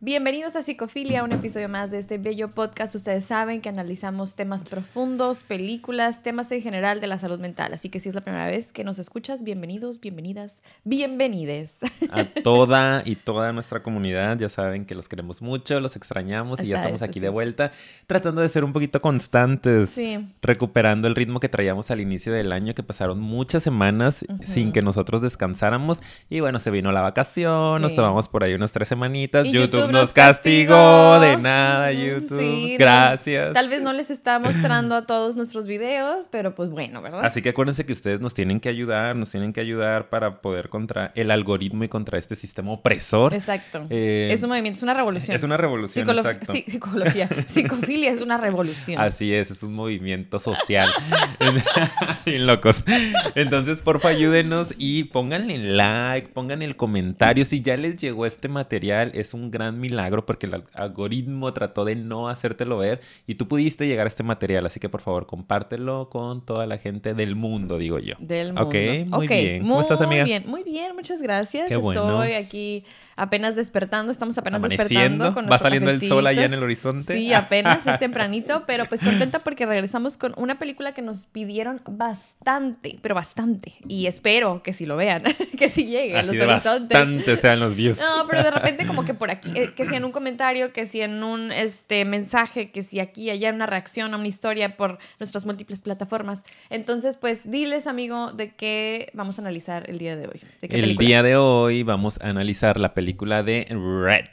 Bienvenidos a Psicofilia, un episodio más de este bello podcast. Ustedes saben que analizamos temas profundos, películas, temas en general de la salud mental. Así que si es la primera vez que nos escuchas, bienvenidos, bienvenidas, bienvenides. A toda y toda nuestra comunidad, ya saben que los queremos mucho, los extrañamos y ya estamos aquí de vuelta, tratando de ser un poquito constantes, Sí. recuperando el ritmo que traíamos al inicio del año, que pasaron muchas semanas sin que nosotros descansáramos. Y bueno, se vino la vacación, nos tomamos por ahí unas tres semanitas. YouTube, YouTube nos castigó, de nada, YouTube. sí, Gracias. Tal vez no les está mostrando a todos nuestros videos, pero pues bueno, ¿verdad? Así que acuérdense que ustedes nos tienen que ayudar, nos tienen que ayudar para poder contra el algoritmo y contra este sistema opresor. Exacto. Eh, es un movimiento, es una revolución. Es una revolución, Psicolo- exacto. sí, psicología. Psicofilia es una revolución. Así es, es un movimiento social. Bien locos. Entonces, porfa, ayúdenos y pónganle like, pongan el comentario. Si ya les llegó este material, es un gran milagro porque el al- algoritmo trató de no hacértelo ver y tú pudiste llegar a este material. Así que, por favor, compártelo con toda la gente del mundo, digo yo. Del mundo. Ok, muy bien. ¿Cómo muy estás, amiga? bien, muy bien, muchas gracias. Qué bueno. Estoy aquí apenas despertando, estamos apenas despertando con va saliendo el sol allá en cafecito. el horizonte. Sí, apenas es tempranito, pero pues contenta porque regresamos con una película que nos pidieron bastante, pero bastante. Y espero que si lo vean, que si llegue a Así los de horizontes. bastante sean los views. No, pero de repente como que por aquí, eh, que si en un comentario, que si en un este, mensaje, que si aquí, allá, una reacción a una historia por nuestras múltiples plataformas. Entonces, pues diles, amigo, de qué vamos a analizar el día de hoy. ¿De qué El película? día de hoy vamos a analizar la película de Red.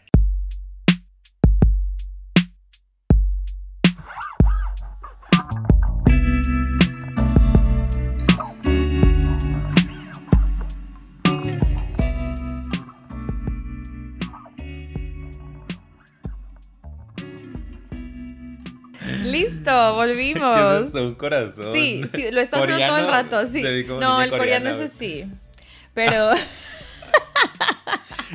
Listo, volvimos. ¿Qué es esto? Un corazón. Sí, sí, lo estás viendo todo el Coreano, rato, sí. No, el coreano coreana, es así. Pero,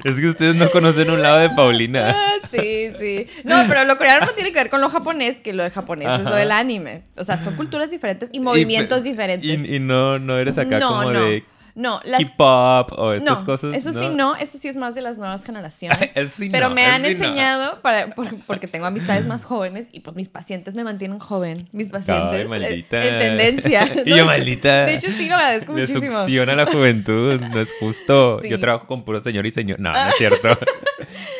Es que ustedes no conocen un lado de Paulina. ah, sí, sí. No, pero lo coreano no tiene que ver con lo japonés, que lo de japonés es lo del anime. O sea, son culturas diferentes y movimientos Y diferentes. Y, y no, no eres acá no, como no. de No, las K-pop o estas no, cosas. eso sí no, eso sí es más de las nuevas generaciones. Eso sí pero no, me han sí no. enseñado, para, por- porque tengo amistades más jóvenes y pues mis pacientes me mantienen joven. Mis pacientes Ay, eh, maldita. en tendencia. Y No, yo, de hecho- maldita. De hecho, sí lo agradezco Me muchísimo. succiona la juventud, no es justo. Sí. Yo trabajo con puro señor y señor. No, no es cierto.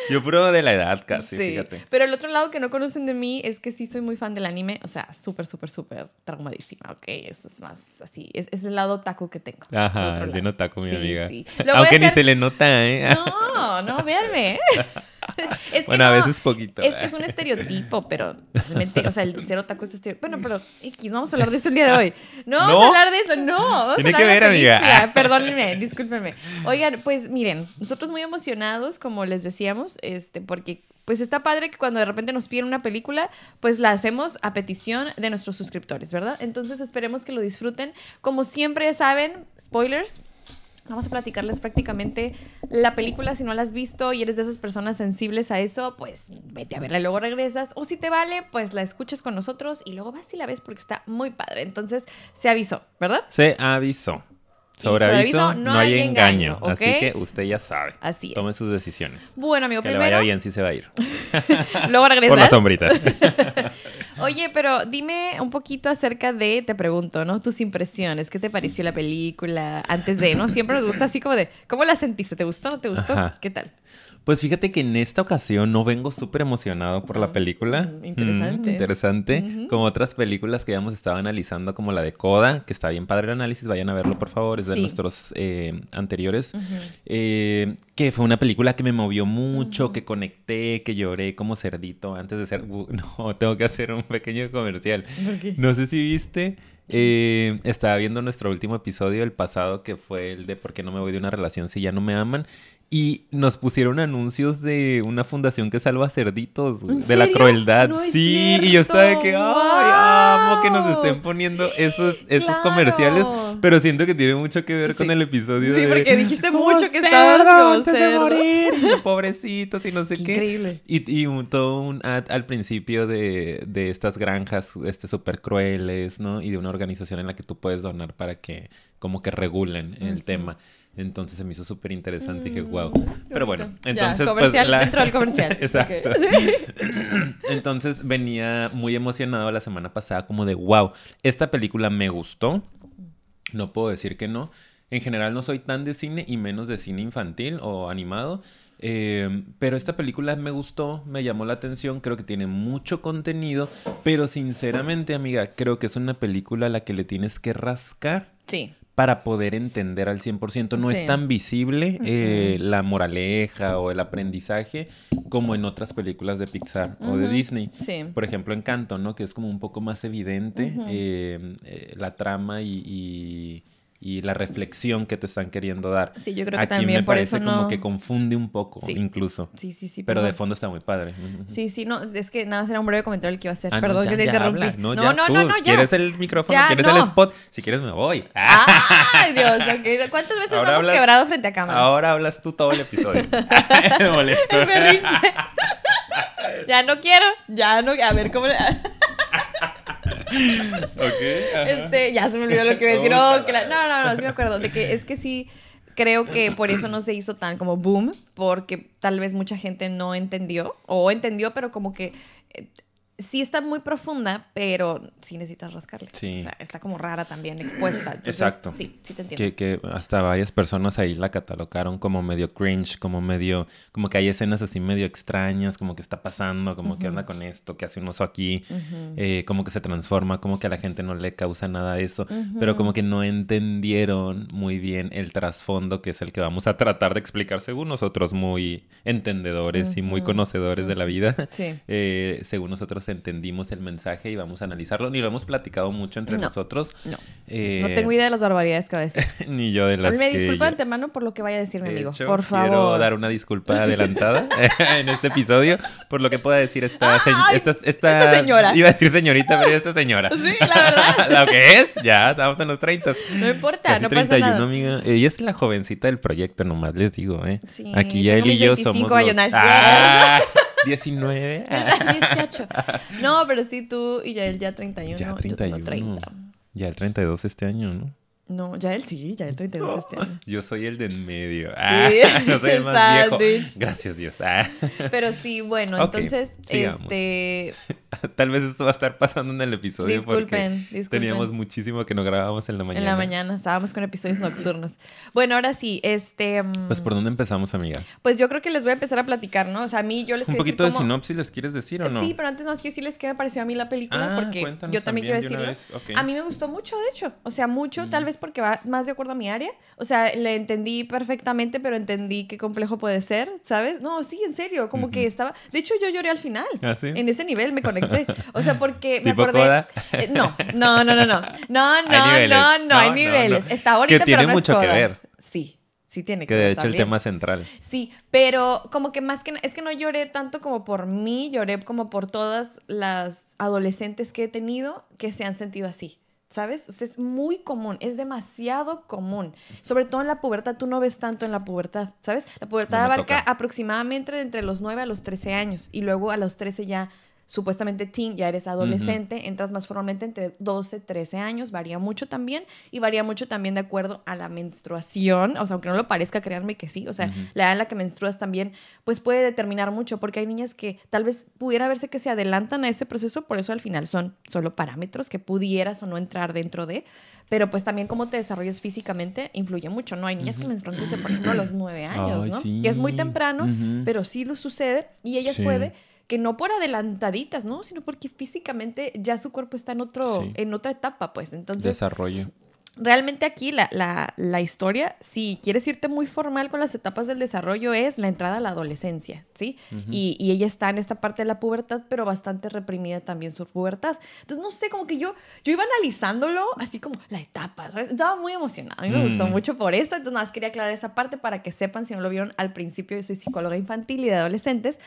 Yo puro de la edad casi, Sí, fíjate. pero el otro lado que no conocen de mí es que sí soy muy fan del anime, o sea, súper, súper, súper traumadísima, ok, eso es más así, es, es el lado otaku que tengo. Ajá, bien lado. otaku, mi Sí, amiga. sí. Aunque ni se le nota, ¿eh? No, no, véanme. es que bueno, a no, veces poquito. Es que es un estereotipo, pero realmente, o sea, el ser otaku es estereotipo. Bueno, pero X, vamos a hablar de eso el día de hoy. No, vamos ¿No? a hablar de eso, no. Vamos Tiene a que de ver, la amiga. Perdónenme, discúlpenme. Oigan, pues miren, nosotros muy emocionados, como les decíamos, este, porque pues está padre que cuando de repente nos piden una película, pues la hacemos a petición de nuestros suscriptores, ¿verdad? Entonces esperemos que lo disfruten. Como siempre saben, spoilers, Vamos a platicarles prácticamente la película. Si no la has visto y eres de esas personas sensibles a eso, pues vete a verla y luego regresas. O si te vale, pues la escuches con nosotros y luego vas y la ves porque está muy padre. Entonces, se avisó, ¿verdad? Se avisó. Sobre aviso, no, hay engaño. Así que usted ya sabe. Así es. Tome sus decisiones. Bueno, amigo, Que le primero, vaya bien si se va a ir. luego Por la sombrita. Oye, pero dime un poquito acerca de, te pregunto, ¿no? Tus impresiones. ¿Qué te pareció la película antes de, ¿no? Siempre nos gusta así como de, ¿cómo la sentiste? ¿Te gustó? ¿No te gustó? Ajá. ¿Qué tal? Pues fíjate que en esta ocasión no vengo súper emocionado por Ah, la película. mm, interesante. Mm, interesante. Ujú. Como otras películas que ya hemos estado analizando, como la de Coda, que está bien padre el análisis, vayan a verlo por favor, es de Sí. nuestros eh, anteriores. Eh, que fue una película que me movió mucho, que conecté, que lloré como cerdito antes de ser... Uh, no, tengo que hacer un pequeño comercial. No sé si viste. eh, estaba viendo nuestro último episodio, el pasado, que fue el de ¿Por qué no me voy de una relación si ya no me aman? Y nos pusieron anuncios de una fundación que salva cerditos, güey, ¿En de la crueldad. No sí, y yo estaba de que, ay, amo que nos estén poniendo esos, esos Claro. comerciales, pero siento que tiene mucho que ver con el episodio Sí, de... porque dijiste "Como mucho que estabas como cerdo". morir, y pobrecitos y no sé Qué qué. increíble. Y, y un, todo un ad al principio de, de estas granjas este, súper crueles, ¿no? Y de una organización en la que tú puedes donar para que como que regulen el Ujú. tema. Entonces se me hizo súper interesante. dije, wow. Mm, Pero bueno, Ya, entonces. pues, la- dentro del comercial. Exacto. Entonces venía muy emocionado la semana pasada, como de wow, esta película me gustó. No puedo decir que no. En general no soy tan de cine y menos de cine infantil o animado. eh, pero esta película me gustó, me llamó la atención, creo que tiene mucho contenido, pero sinceramente, amiga, creo que es una película a la que le tienes que rascar Sí. Para poder entender al 100%. No Sí. es tan visible eh, la moraleja o el aprendizaje como en otras películas de Pixar o de. Disney. Sí. Por ejemplo, Encanto, ¿no? Que es como un poco más evidente eh, eh, la trama y, y- y la reflexión que te están queriendo dar. Sí, yo creo que Aquí también me por parece eso como que confunde un poco, Sí. incluso. Sí, sí, sí. Pero de fondo está muy padre. Sí, sí, no, es que nada, será un breve comentario el que iba a hacer. Ah, no, Perdón ya, que te interrumpí. habla. No, no, ya no, tú. no, no, ya. ¿Quieres el micrófono? Ya, ¿Quieres el spot? Si quieres me voy. Ay, Dios, ok. ¿Cuántas veces nos hemos hablas- quebrado frente a cámara? Ahora hablas tú todo el episodio. El berrinche. ya no quiero, ya no, a ver cómo... le- Ok. ajá. Este, ya se me olvidó lo que iba a decir. Oh, no, no, no, sí me acuerdo. De que es que sí, creo que por eso no se hizo tan como boom, porque tal vez mucha gente no entendió, o entendió, pero como que eh, sí está muy profunda, pero sí necesitas rascarle. Sí. O sea, está como rara también, expuesta. Entonces, Exacto. Sí, sí te entiendo. Que, que hasta varias personas ahí la catalogaron como medio cringe, como medio, como que hay escenas así medio extrañas, como que está pasando, como que onda con esto, que hace un oso aquí, eh, como que se transforma, como que a la gente no le causa nada eso, pero como que no entendieron muy bien el trasfondo que es el que vamos a tratar de explicar según nosotros muy entendedores y muy conocedores de la vida. Sí. Eh, según nosotros entendimos el mensaje y vamos a analizarlo. Ni lo hemos platicado mucho entre No. nosotros. No. Eh, No tengo idea de las barbaridades que va a decir. ni yo de A las mí me disculpa de antemano por lo que vaya a decir mi de amigo. hecho, por favor. Quiero dar una disculpa adelantada en este episodio por lo que pueda decir esta, se- Ay, esta, esta señora. Iba a decir señorita, pero esta señora. Sí, la verdad. ¿Lo que es? Ya, estamos en los 30. No importa, Casi no pasa 31, nada. amiga. Ella es la jovencita del proyecto, nomás les digo, ¿eh? Sí, Aquí ya él y yo 25 somos los... ¿no es Ah, 19. 18. No, pero sí tú y ya él ya 31. Ya Yo 31. tengo 30. Ya el 32 este año, ¿no? No, ya él sí, ya él 32 este año. Yo soy el de en medio. Ah, Sí, no soy el más viejo. Gracias, Dios. Ah. Pero sí, bueno, entonces, sigamos. este, Tal vez esto va a estar pasando en el episodio disculpen, porque disculpen. teníamos muchísimo que no grabábamos en la mañana. En la mañana estábamos con episodios nocturnos. Bueno, ahora sí, este, mm, Pues, ¿por dónde empezamos, amiga? pues yo creo que les voy a empezar a platicar, ¿no? O sea, a mí yo les Un poquito decir de cómo- sinopsis, ¿les quieres decir o no? Sí, pero antes más quiero decirles qué me pareció a mí la película, Ah, porque yo también, quiero decirlo. A mí me gustó mucho, de hecho. O sea, mucho, Mm. tal vez porque va más de acuerdo a mi área. O sea, le entendí perfectamente, pero entendí qué complejo puede ser, ¿sabes? No, sí, en serio, como que estaba... De hecho, yo lloré al final. ¿Ah, sí? En ese nivel me conecté. O sea, porque me ¿Tipo acordé... Coda? No, no, no, no, no. No, no, no, no, hay niveles. no. Está ahorita, Que tiene pero no es mucho que Coda. ver. Sí, sí tiene que, Que ver de hecho el también. tema central. Sí, pero como que más que es que no lloré tanto como por mí, lloré como por todas las adolescentes que he tenido que se han sentido así. ¿Sabes? O sea, es muy común, es demasiado común. Sobre todo en la pubertad, tú no ves tanto en la pubertad, ¿sabes? La pubertad No abarca toca. aproximadamente de entre los 9 a los 13 años y luego a los 13 ya supuestamente teen, ya eres adolescente, entras más formalmente entre 12, 13 años, varía mucho también y varía mucho también de acuerdo a la menstruación, o sea, aunque no lo parezca, créanme que sí, o sea, la edad en la que menstruas también, pues puede determinar mucho, porque hay niñas que tal vez pudiera verse que se adelantan a ese proceso, por eso al final son solo parámetros que pudieras o no entrar dentro de, pero pues también cómo te desarrollas físicamente influye mucho, ¿no? Hay niñas que Ujú. menstruan desde, por ejemplo, a los nueve años, Ay, ¿no? sí. Que es muy temprano, pero sí lo sucede y ellas Sí. puede que no por adelantaditas, ¿no? Sino porque físicamente ya su cuerpo está en otro, Sí. en otra etapa, pues. Entonces, Desarrollo. Realmente aquí la, la, la historia, si quieres irte muy formal con las etapas del desarrollo, es la entrada a la adolescencia, ¿sí? Y, y ella está en esta parte de la pubertad, pero bastante reprimida también su pubertad. Entonces, no sé, como que yo, yo iba analizándolo así como la etapa, ¿sabes? Estaba muy emocionada. A mí me gustó Mm. mucho por eso. Entonces, nada más quería aclarar esa parte para que sepan, si no lo vieron al principio, yo soy psicóloga infantil y de adolescentes.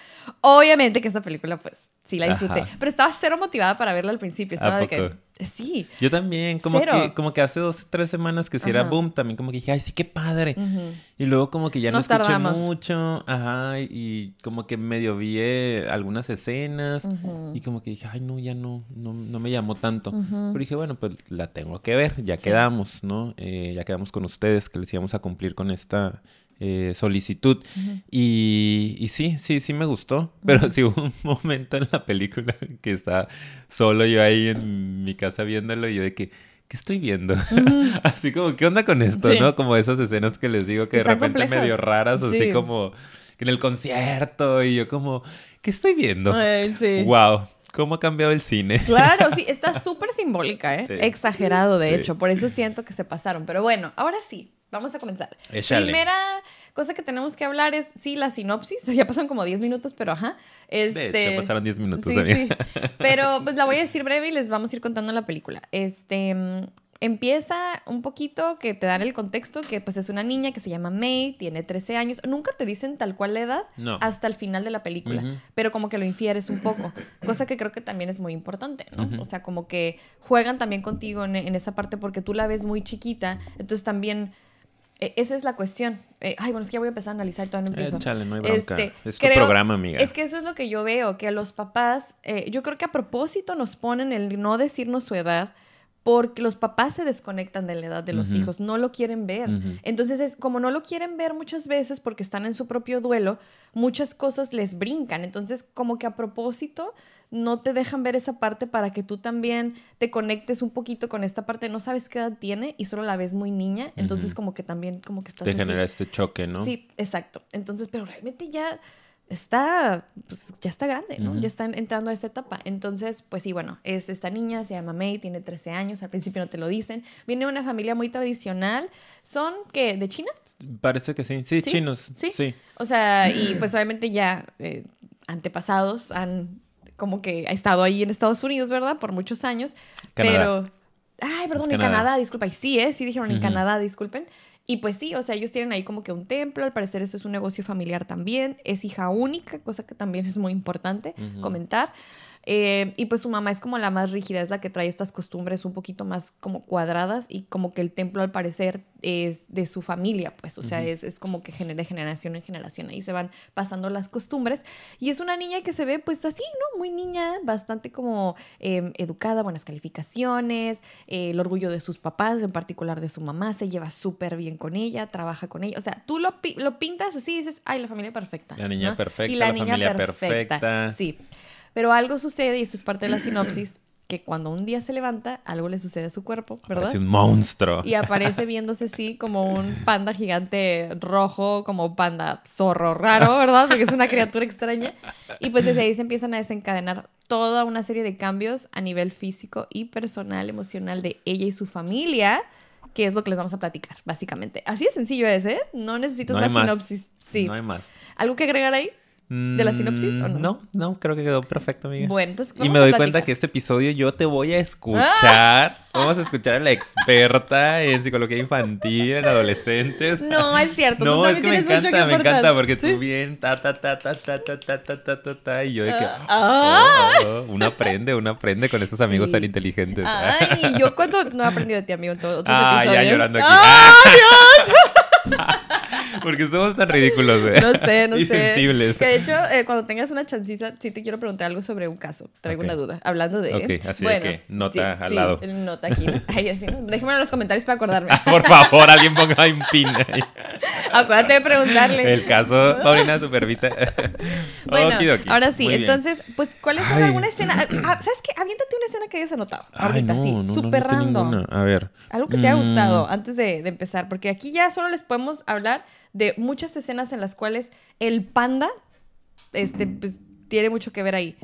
Obviamente que esta película, pues, sí la disfruté. Ajá. Pero estaba cero motivada para verla al principio. Estaba de que, sí. Yo también, como Cero. que, como que hace dos, tres semanas que si era boom, también como que dije, ay, sí, qué padre. Y luego como que ya no escuché tardamos. mucho, ajá, y como que medio vi eh, algunas escenas y como que dije, ay, no, ya no, no, no me llamó tanto. Pero dije, bueno, pues la tengo que ver, ya Sí. quedamos, ¿no? Eh, ya quedamos con ustedes que les íbamos a cumplir con esta eh, solicitud. Ujú. Y, y sí, sí, sí me gustó. Pero sí hubo un momento en la película que estaba solo yo ahí en mi casa viéndolo y yo de que, ¿qué estoy viendo? así como, ¿qué onda con esto? Sí. ¿No? Como esas escenas que les digo que de Están repente complejas. medio raras, así Sí. como en el concierto y yo como, ¿qué estoy viendo? Ay, sí. Wow, ¿cómo ha cambiado el cine? Claro, sí, está súper simbólica, ¿eh? Sí. Exagerado, de Sí. hecho. Por eso siento que se pasaron. Pero bueno, ahora sí, vamos a comenzar. Échale. Primera cosa que tenemos que hablar es, sí, la sinopsis. Ya pasan como 10 minutos, pero ajá. Este... De hecho, pasaron 10 minutos Sí. Pero pues la voy a decir breve y les vamos a ir contando la película. Este empieza un poquito que te dan el contexto que pues es una niña que se llama May, tiene 13 años. Nunca te dicen tal cual la edad No. hasta el final de la película, pero como que lo infieres un poco, cosa que creo que también es muy importante, ¿no? O sea, como que juegan también contigo en, en esa parte porque tú la ves muy chiquita, entonces también esa es la cuestión. Eh, ay, bueno, es que ya voy a empezar a analizar y todavía no empiezo. No hay bronca. Este, es tu creo- programa, amiga. Es que eso es lo que yo veo, que a los papás, eh, yo creo que a propósito nos ponen el no decirnos su edad, porque los papás se desconectan de la edad de los hijos, no lo quieren ver. Entonces, es, como no lo quieren ver muchas veces porque están en su propio duelo, muchas cosas les brincan. Entonces, como que a propósito no te dejan ver esa parte para que tú también te conectes un poquito con esta parte. No sabes qué edad tiene y solo la ves muy niña. Entonces, como que también como que estás Te así. genera este choque, ¿no? Sí, exacto. Entonces, pero realmente ya está, pues ya está grande, ¿no? Ya están entrando a esta etapa. Entonces, pues sí, bueno, es esta niña, se llama May, tiene 13 años, al principio no te lo dicen. Viene de una familia muy tradicional. ¿Son qué? ¿De China? Parece que sí. Sí, ¿Sí? chinos. Sí. Sí. O sea, y pues obviamente ya eh, antepasados han como que ha estado ahí en Estados Unidos, ¿verdad? Por muchos años. Canadá. Pero, ay, perdón, en Canadá. Canadá, disculpa. Y sí, ¿eh? Sí dijeron en. Canadá, disculpen. Y pues sí, o sea, ellos tienen ahí como que un templo, al parecer eso es un negocio familiar también, es hija única, cosa que también es muy importante comentar. Eh, y pues su mamá es como la más rígida, es la que trae estas costumbres un poquito más como cuadradas y como que el templo al parecer es de su familia, pues, o sea, es, es como que de generación en generación, ahí se van pasando las costumbres. Y es una niña que se ve pues así, ¿no? Muy niña, bastante como eh, educada, buenas calificaciones, eh, el orgullo de sus papás, en particular de su mamá, se lleva súper bien con ella, trabaja con ella, o sea, tú lo, pi- lo pintas así y dices, ay, la familia perfecta. La niña ¿no? perfecta, Y la, la niña familia perfecta. perfecta. Sí. Pero algo sucede, y esto es parte de la sinopsis, que cuando un día se levanta, algo le sucede a su cuerpo, ¿verdad? Parece un monstruo. Y aparece viéndose así como un panda gigante rojo, como panda zorro raro, ¿verdad? Porque es una criatura extraña. Y pues desde ahí se empiezan a desencadenar toda una serie de cambios a nivel físico y personal, emocional de ella y su familia, que es lo que les vamos a platicar, básicamente. Así de sencillo es, ¿eh? No necesitas No la sinopsis. Sí. No hay más. ¿Algo que agregar ahí? ¿De la sinopsis o no? Mm, No, no, creo que quedó perfecto, amiga. Bueno, entonces y vamos me a doy cuenta que este episodio yo te voy a escuchar. Vamos a escuchar a la experta en psicología infantil, en adolescentes. No, es cierto. No, tú es que me encanta, me aportar. encanta porque tú bien ta ta ta ta ta ta ta ta ta ta ta y yo de que Ah. oh, oh, uno aprende, uno aprende con esos amigos Sí. tan inteligentes. Ay, yo cuando no he aprendido de ti, amigo, en todos otros Ah, ya episodios. llorando aquí. ¡Ah, Porque somos tan ridículos, güey. No sé, no y sé. sensibles. Que de hecho, eh, cuando tengas una chancita, sí te quiero preguntar algo sobre un caso. Traigo una duda. Hablando de. Ok, así de que nota sí, al sí, lado. Nota aquí. ¿no? Ay, así, ¿no? Déjenmelo en los comentarios para acordarme. Por favor, alguien ponga un pin ahí. Acuérdate de preguntarle. El caso, Paulina Supervita. Bueno, Okidoki. ahora sí, Muy bien. entonces, pues, ¿cuál es alguna escena? Ah, ¿Sabes qué? Aviéntate una escena que hayas anotado. Ay, Ahorita, no, sí. no, noté random. A ver. Algo que te haya Mm, gustado antes de, de empezar, porque aquí ya solo les podemos hablar de muchas escenas en las cuales el panda este, pues, tiene mucho que ver ahí.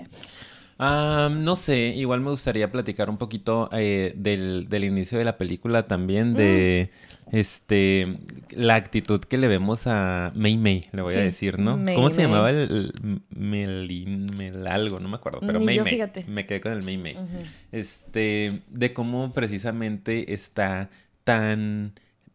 ah, no sé, igual me gustaría platicar un poquito eh, del, del inicio de la película también, de Mm. este la actitud que le vemos a Mei Mei, le voy a decir, ¿no? Mei ¿Cómo se llamaba el, el Melin, Mel algo? No me acuerdo, pero Ni Mei yo, Mei. fíjate. Me quedé con el Mei Mei. Este, de cómo precisamente está tan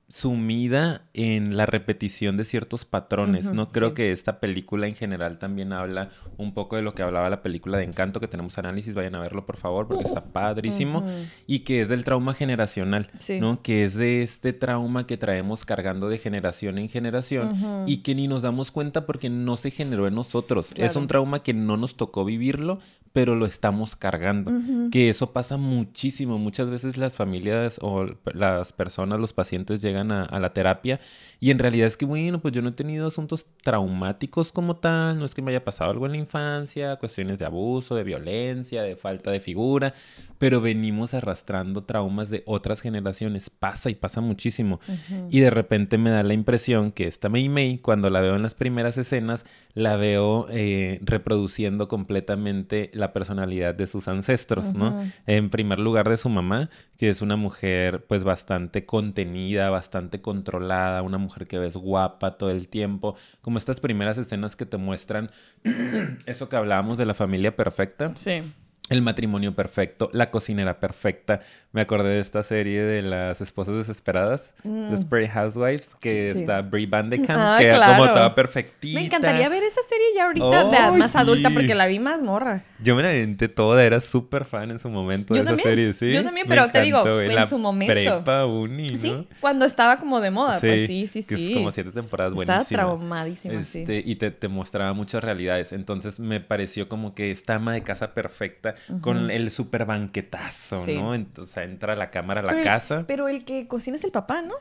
sumida en la repetición de ciertos patrones, Ujú, ¿no? Creo sí. que esta película en general también habla un poco de lo que hablaba la película de Encanto, que tenemos análisis, vayan a verlo por favor, porque está padrísimo, Ujú. y que es del trauma generacional, Sí. ¿no? Que es de este trauma que traemos cargando de generación en generación Ujú. y que ni nos damos cuenta porque no se generó en nosotros. Es Claro. un trauma que no nos tocó vivirlo, pero lo estamos cargando. Que eso pasa muchísimo. Muchas veces las familias o las personas, los pacientes llegan a, a la terapia y en realidad es que, bueno, pues yo no he tenido asuntos traumáticos como tal, no es que me haya pasado algo en la infancia, cuestiones de abuso, de violencia, de falta de figura, pero venimos arrastrando traumas de otras generaciones. Pasa y pasa muchísimo. Ujú. Y de repente me da la impresión que esta Mei Mei, cuando la veo en las primeras escenas, la veo eh, reproduciendo completamente la personalidad de sus ancestros, ¿no? Ujú. En primer lugar de su mamá, que es una mujer pues bastante contenida, bastante controlada, una mujer que ves guapa todo el tiempo, como estas primeras escenas que te muestran eso que hablábamos de la familia perfecta. Sí. El matrimonio perfecto, la cocinera perfecta. Me acordé de esta serie de las esposas desesperadas, Mm. Desperate Housewives, que Sí. está Brie Van de Kamp, Ah, que claro. como toda perfectita. Me encantaría ver esa serie ya ahorita de más adulta sí. porque la vi más morra. Yo me la aventé toda, era súper fan en su momento Yo de también, esa serie, ¿sí? yo también, Me pero te digo, en la su momento. Prepa, uni, ¿no? Sí, cuando estaba como de moda, pues sí, sí, que sí. es como siete temporadas Estaba buenísima. traumadísima, sí. Este, Y te, te mostraba muchas realidades. Entonces me pareció como que esta ama de casa perfecta con el súper banquetazo, Sí. ¿no? Ent- o sea, entra a la cámara a la Pero el- casa. Pero el que cocina es el papá, ¿no?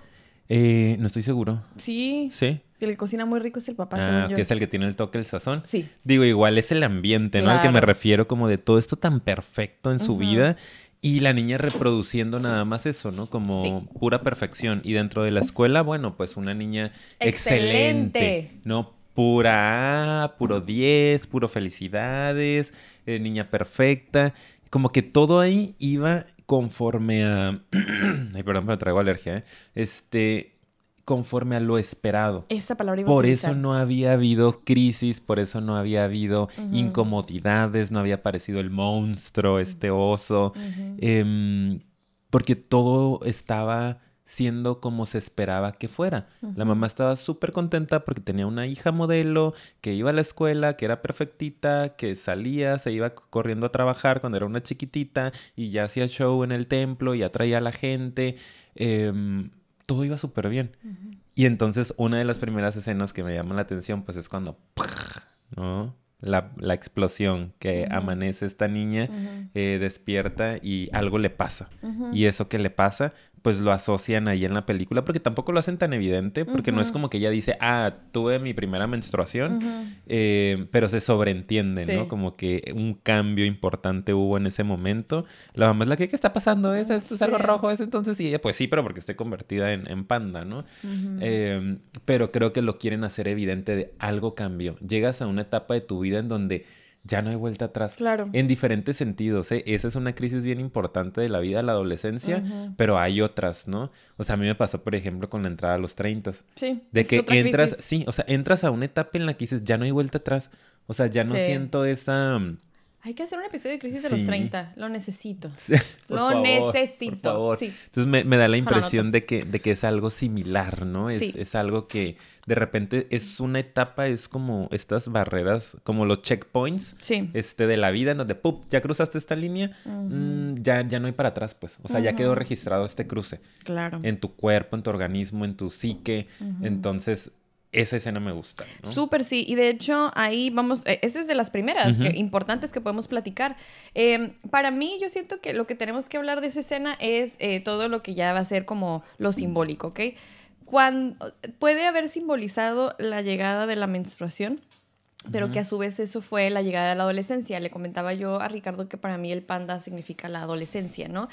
Eh, no estoy seguro. Sí. ¿Sí? Que el que cocina muy rico es el papá, Ah, según yo. que es el que tiene el toque, el sazón. Sí. Digo, igual es el ambiente, ¿no? Al que me refiero como de todo esto tan perfecto en su vida y la niña reproduciendo nada más eso, ¿no? Como Sí. pura perfección. Y dentro de la escuela, bueno, pues una niña Excelente. excelente, ¿no? Pura A, puro 10, puro felicidades, eh, niña perfecta. Como que todo ahí iba conforme a... Ay, perdón, pero traigo alergia, ¿eh? Este, conforme a lo esperado. Esa palabra iba Por eso no había habido crisis, por eso no había habido incomodidades, no había aparecido el monstruo, este oso, em, porque todo estaba siendo como se esperaba que fuera. La mamá estaba súper contenta porque tenía una hija modelo que iba a la escuela, que era perfectita, que salía, se iba corriendo a trabajar cuando era una chiquitita y ya hacía show en el templo y atraía a la gente. em, todo iba súper bien. Y entonces una de las primeras escenas que me llama la atención pues es cuando, ¿no? La, la explosión que amanece esta niña, eh, despierta y algo le pasa. Y eso que le pasa, pues lo asocian ahí en la película porque tampoco lo hacen tan evidente, porque no es como que ella dice, ah, tuve mi primera menstruación, eh, pero se sobreentiende, Sí. ¿no? Como que un cambio importante hubo en ese momento. La mamá es la que, ¿qué está pasando? ¿Es, esto es algo rojo? ¿Es entonces? Y ella, pues sí, pero porque estoy convertida en, en panda, ¿no? Eh, pero creo que lo quieren hacer evidente de algo cambió. Llegas a una etapa de tu vida en donde ya no hay vuelta atrás. Claro. En diferentes sentidos, ¿eh? Esa es una crisis bien importante de la vida, la adolescencia, pero hay otras, ¿no? O sea, a mí me pasó, por ejemplo, con la entrada a los 30. Sí. De es que otra entras, crisis. sí, o sea, entras a una etapa en la que dices, ya no hay vuelta atrás. O sea, ya no Sí. siento esa... Hay que hacer un episodio de crisis de los 30. Lo necesito. por Lo favor, necesito. por favor. Sí. Entonces me, me da la impresión de que, de que es algo similar, ¿no? Es, es algo que de repente es una etapa, es como estas barreras, como los checkpoints este, de la vida, en donde, ¡pup! ya cruzaste esta línea, mm, ya, ya no hay para atrás, pues. O sea, ya quedó registrado este cruce Claro. en tu cuerpo, en tu organismo, en tu psique. Entonces, esa escena me gusta, ¿no? Súper sí, y de hecho ahí vamos, eh, esa es de las primeras que- importantes que podemos platicar. Eh, para mí yo siento que lo que tenemos que hablar de esa escena es eh, todo lo que ya va a ser como lo simbólico, ¿ok? Cuando, puede haber simbolizado la llegada de la menstruación, pero que a su vez eso fue la llegada de la adolescencia. Le comentaba yo a Ricardo que para mí el panda significa la adolescencia, ¿no?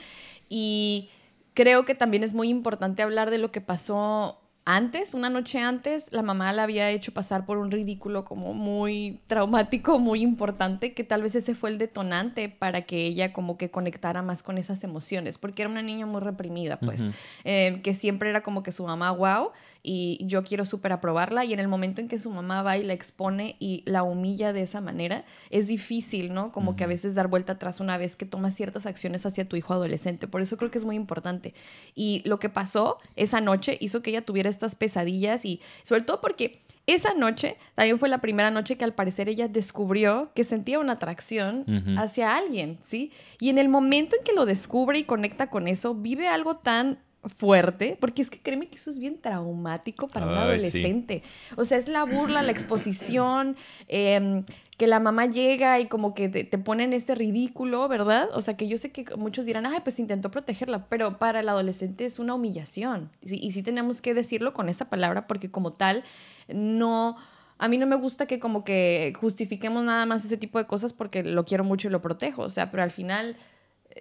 Y creo que también es muy importante hablar de lo que pasó antes, una noche antes, la mamá la había hecho pasar por un ridículo como muy traumático, muy importante, que tal vez ese fue el detonante para que ella como que conectara más con esas emociones, porque era una niña muy reprimida, pues, eh, que siempre era como que su mamá, wow, y yo quiero súper aprobarla, y en el momento en que su mamá va y la expone y la humilla de esa manera, es difícil, ¿no? Como que a veces dar vuelta atrás una vez que tomas ciertas acciones hacia tu hijo adolescente, por eso creo que es muy importante. Y lo que pasó esa noche hizo que ella tuviera estas pesadillas y sobre todo porque esa noche también fue la primera noche que al parecer ella descubrió que sentía una atracción hacia alguien, ¿sí? Y en el momento en que lo descubre y conecta con eso, vive algo tan fuerte, porque es que créeme que eso es bien traumático para un adolescente. O sea, es la burla, la exposición, eh, que la mamá llega y como que te, te ponen este ridículo, ¿verdad? O sea, que yo sé que muchos dirán, ay, pues intentó protegerla, pero para el adolescente es una humillación. Y, sí tenemos que decirlo con esa palabra porque como tal, no... A mí no me gusta que como que justifiquemos nada más ese tipo de cosas porque lo quiero mucho y lo protejo. O sea, pero al final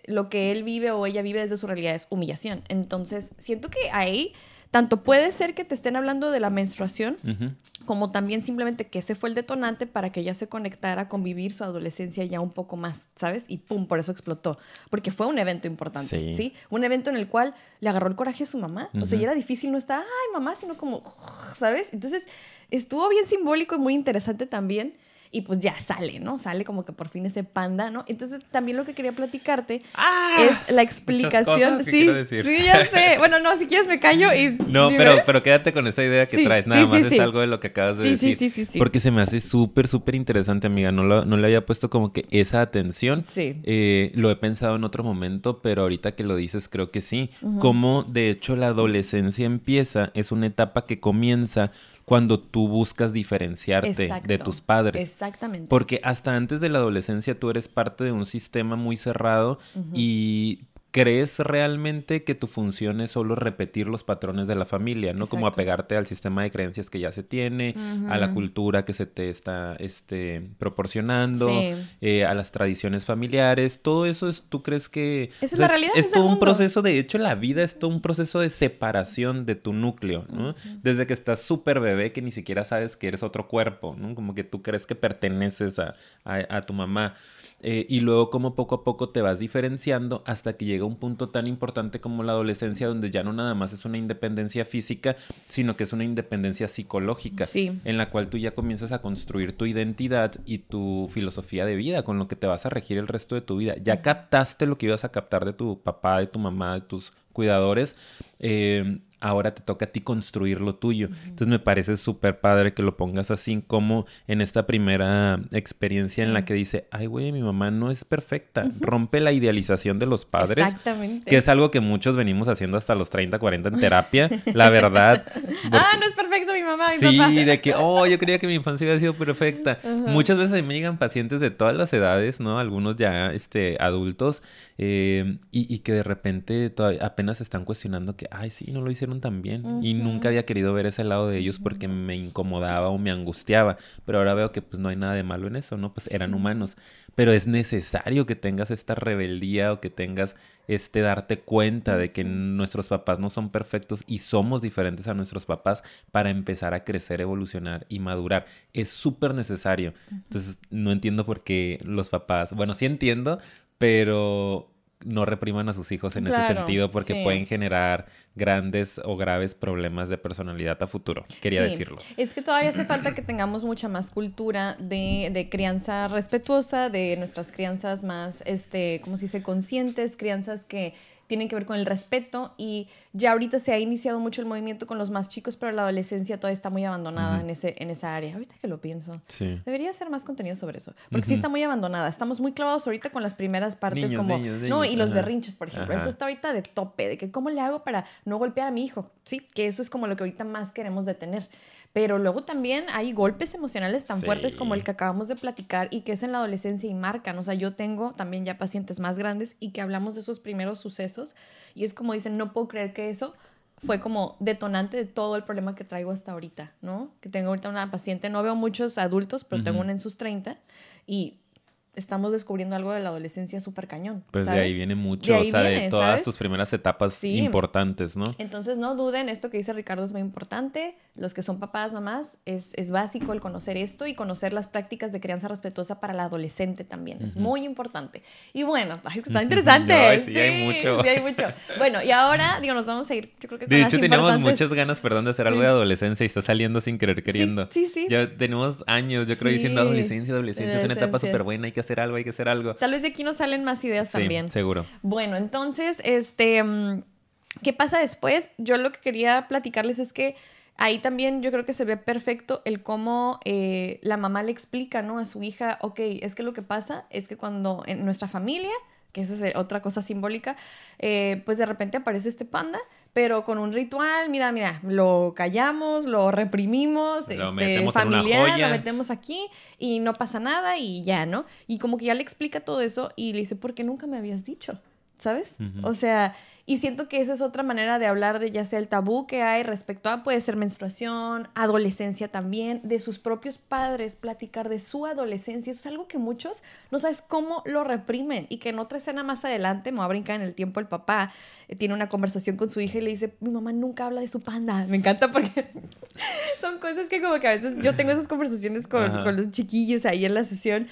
lo que él vive o ella vive desde su realidad es humillación. Entonces, siento que ahí tanto puede ser que te estén hablando de la menstruación, como también simplemente que ese fue el detonante para que ella se conectara con vivir su adolescencia ya un poco más, ¿sabes? Y pum, por eso explotó. Porque fue un evento importante, ¿sí? Un evento en el cual le agarró el coraje a su mamá. O sea, y era difícil no estar, ay, mamá, sino como, ¿sabes? Entonces, estuvo bien simbólico y muy interesante también y pues ya sale, ¿no? Sale como que por fin ese panda, ¿no? Entonces también lo que quería platicarte ah, es la explicación. sí, sí, ya sé. Bueno, no, si quieres me callo y. No, pero, pero quédate con esta idea que traes. Nada más es algo de lo que acabas de decir. Sí, sí, sí, Porque se me hace súper, súper interesante, amiga. No, lo, no le había puesto como que esa atención. Sí. Eh, lo he pensado en otro momento, pero ahorita que lo dices, creo que sí. Como de hecho la adolescencia empieza, es una etapa que comienza cuando tú buscas diferenciarte de tus padres. Exactamente. Porque hasta antes de la adolescencia tú eres parte de un sistema muy cerrado y ¿Crees realmente que tu función es solo repetir los patrones de la familia, no como apegarte al sistema de creencias que ya se tiene, a la cultura que se te está este, proporcionando, eh, a las tradiciones familiares? Todo eso es, ¿tú crees que... Esa es la realidad. Es, todo un proceso, de hecho la vida es todo un proceso de separación de tu núcleo, ¿no? Desde que estás súper bebé que ni siquiera sabes que eres otro cuerpo, ¿no? Como que tú crees que perteneces a, a tu mamá. Eh, y luego como poco a poco te vas diferenciando hasta que llega un punto tan importante como la adolescencia donde ya no nada más es una independencia física, sino que es una independencia psicológica, en la cual tú ya comienzas a construir tu identidad y tu filosofía de vida, con lo que te vas a regir el resto de tu vida. Ya captaste lo que ibas a captar de tu papá, de tu mamá, de tus cuidadores. Eh, ahora te toca a ti construir lo tuyo. Entonces me parece súper padre que lo pongas así como en esta primera experiencia en la que dice, ay güey, mi mamá no es perfecta. Rompe la idealización de los padres. Exactamente. Que es algo que muchos venimos haciendo hasta los 30, 40 en terapia. la verdad. Ah, no es perfecto mi mamá. Mi sí, de que, oh, yo creía que mi infancia había sido perfecta. Muchas veces me llegan pacientes de todas las edades, ¿no? Algunos ya este, adultos eh, y, y, que de repente todavía apenas están cuestionando que, ay, sí, no lo hicieron también. Y nunca había querido ver ese lado de ellos porque me incomodaba o me angustiaba. Pero ahora veo que pues no hay nada de malo en eso, ¿no? Pues eran humanos. Pero es necesario que tengas esta rebeldía o que tengas este darte cuenta de que nuestros papás no son perfectos y somos diferentes a nuestros papás para empezar a crecer, evolucionar y madurar. Es súper necesario. Entonces, no entiendo por qué los papás, bueno, sí entiendo, pero no repriman a sus hijos en ese sentido porque pueden generar grandes o graves problemas de personalidad a futuro. Quería decirlo. Es que todavía hace falta que tengamos mucha más cultura de, de, crianza respetuosa, de nuestras crianzas más, este, ¿cómo se dice?, conscientes, crianzas que tienen que ver con el respeto y ya ahorita se ha iniciado mucho el movimiento con los más chicos, pero la adolescencia todavía está muy abandonada en, ese, en esa área. Ahorita que lo pienso, debería ser más contenido sobre eso, porque sí está muy abandonada. Estamos muy clavados ahorita con las primeras partes como, no, y los berrinches, por ejemplo. Eso está ahorita de tope, de que cómo le hago para no golpear a mi hijo, ¿sí? Que eso es como lo que ahorita más queremos detener. Pero luego también hay golpes emocionales tan fuertes como el que acabamos de platicar y que es en la adolescencia y marcan. O sea, yo tengo también ya pacientes más grandes y que hablamos de esos primeros sucesos y es como dicen, no puedo creer que eso fue como detonante de todo el problema que traigo hasta ahorita, ¿no? Que tengo ahorita una paciente, no veo muchos adultos, pero tengo una en sus 30 y estamos descubriendo algo de la adolescencia súper cañón. Pues de ¿sabes? ahí viene mucho, De ahí o sea, de viene, todas ¿sabes? tus primeras etapas Sí. importantes, ¿no? Entonces no duden, esto que dice Ricardo es muy importante. Los que son papás, mamás, es, es básico el conocer esto y conocer las prácticas de crianza respetuosa para la adolescente también. Es Ujú. muy importante. Y bueno, ay, es está interesante. Ay, sí, hay mucho. Sí, hay mucho. Bueno, y ahora, digo, nos vamos a ir, yo creo que con De las hecho, teníamos importantes. muchas ganas, perdón, de hacer algo Sí. de adolescencia y está saliendo sin querer queriendo. Sí, sí, sí. Ya tenemos años, yo creo, Sí. diciendo adolescencia, adolescencia es una etapa súper buena, hay que hacer algo, hay que hacer algo. Tal vez de aquí nos salen más ideas Sí, también. seguro. Bueno, entonces, este, mm, ¿qué pasa después? Yo lo que quería platicarles es que ahí también yo creo que se ve perfecto el cómo eh, la mamá le explica, ¿no? A su hija, ok, es que lo que pasa es que cuando en nuestra familia, que esa es otra cosa simbólica, eh, pues de repente aparece este panda, pero con un ritual, mira, mira, lo callamos, lo reprimimos, Lo este, metemos en una familiar, joya. lo metemos aquí y no pasa nada y ya, ¿no? Y como que ya le explica todo eso y le dice, ¿por qué nunca me habías dicho? ¿Sabes? O sea, y siento que esa es otra manera de hablar de ya sea el tabú que hay respecto a, puede ser menstruación, adolescencia también, de sus propios padres, platicar de su adolescencia. Eso es algo que muchos no sabes cómo lo reprimen y que en otra escena más adelante, me va a brincar en el tiempo, el papá eh, tiene una conversación con su hija y le dice, mi mamá nunca habla de su panda. Me encanta porque son cosas que como que a veces yo tengo esas conversaciones con, con los chiquillos ahí en la sesión.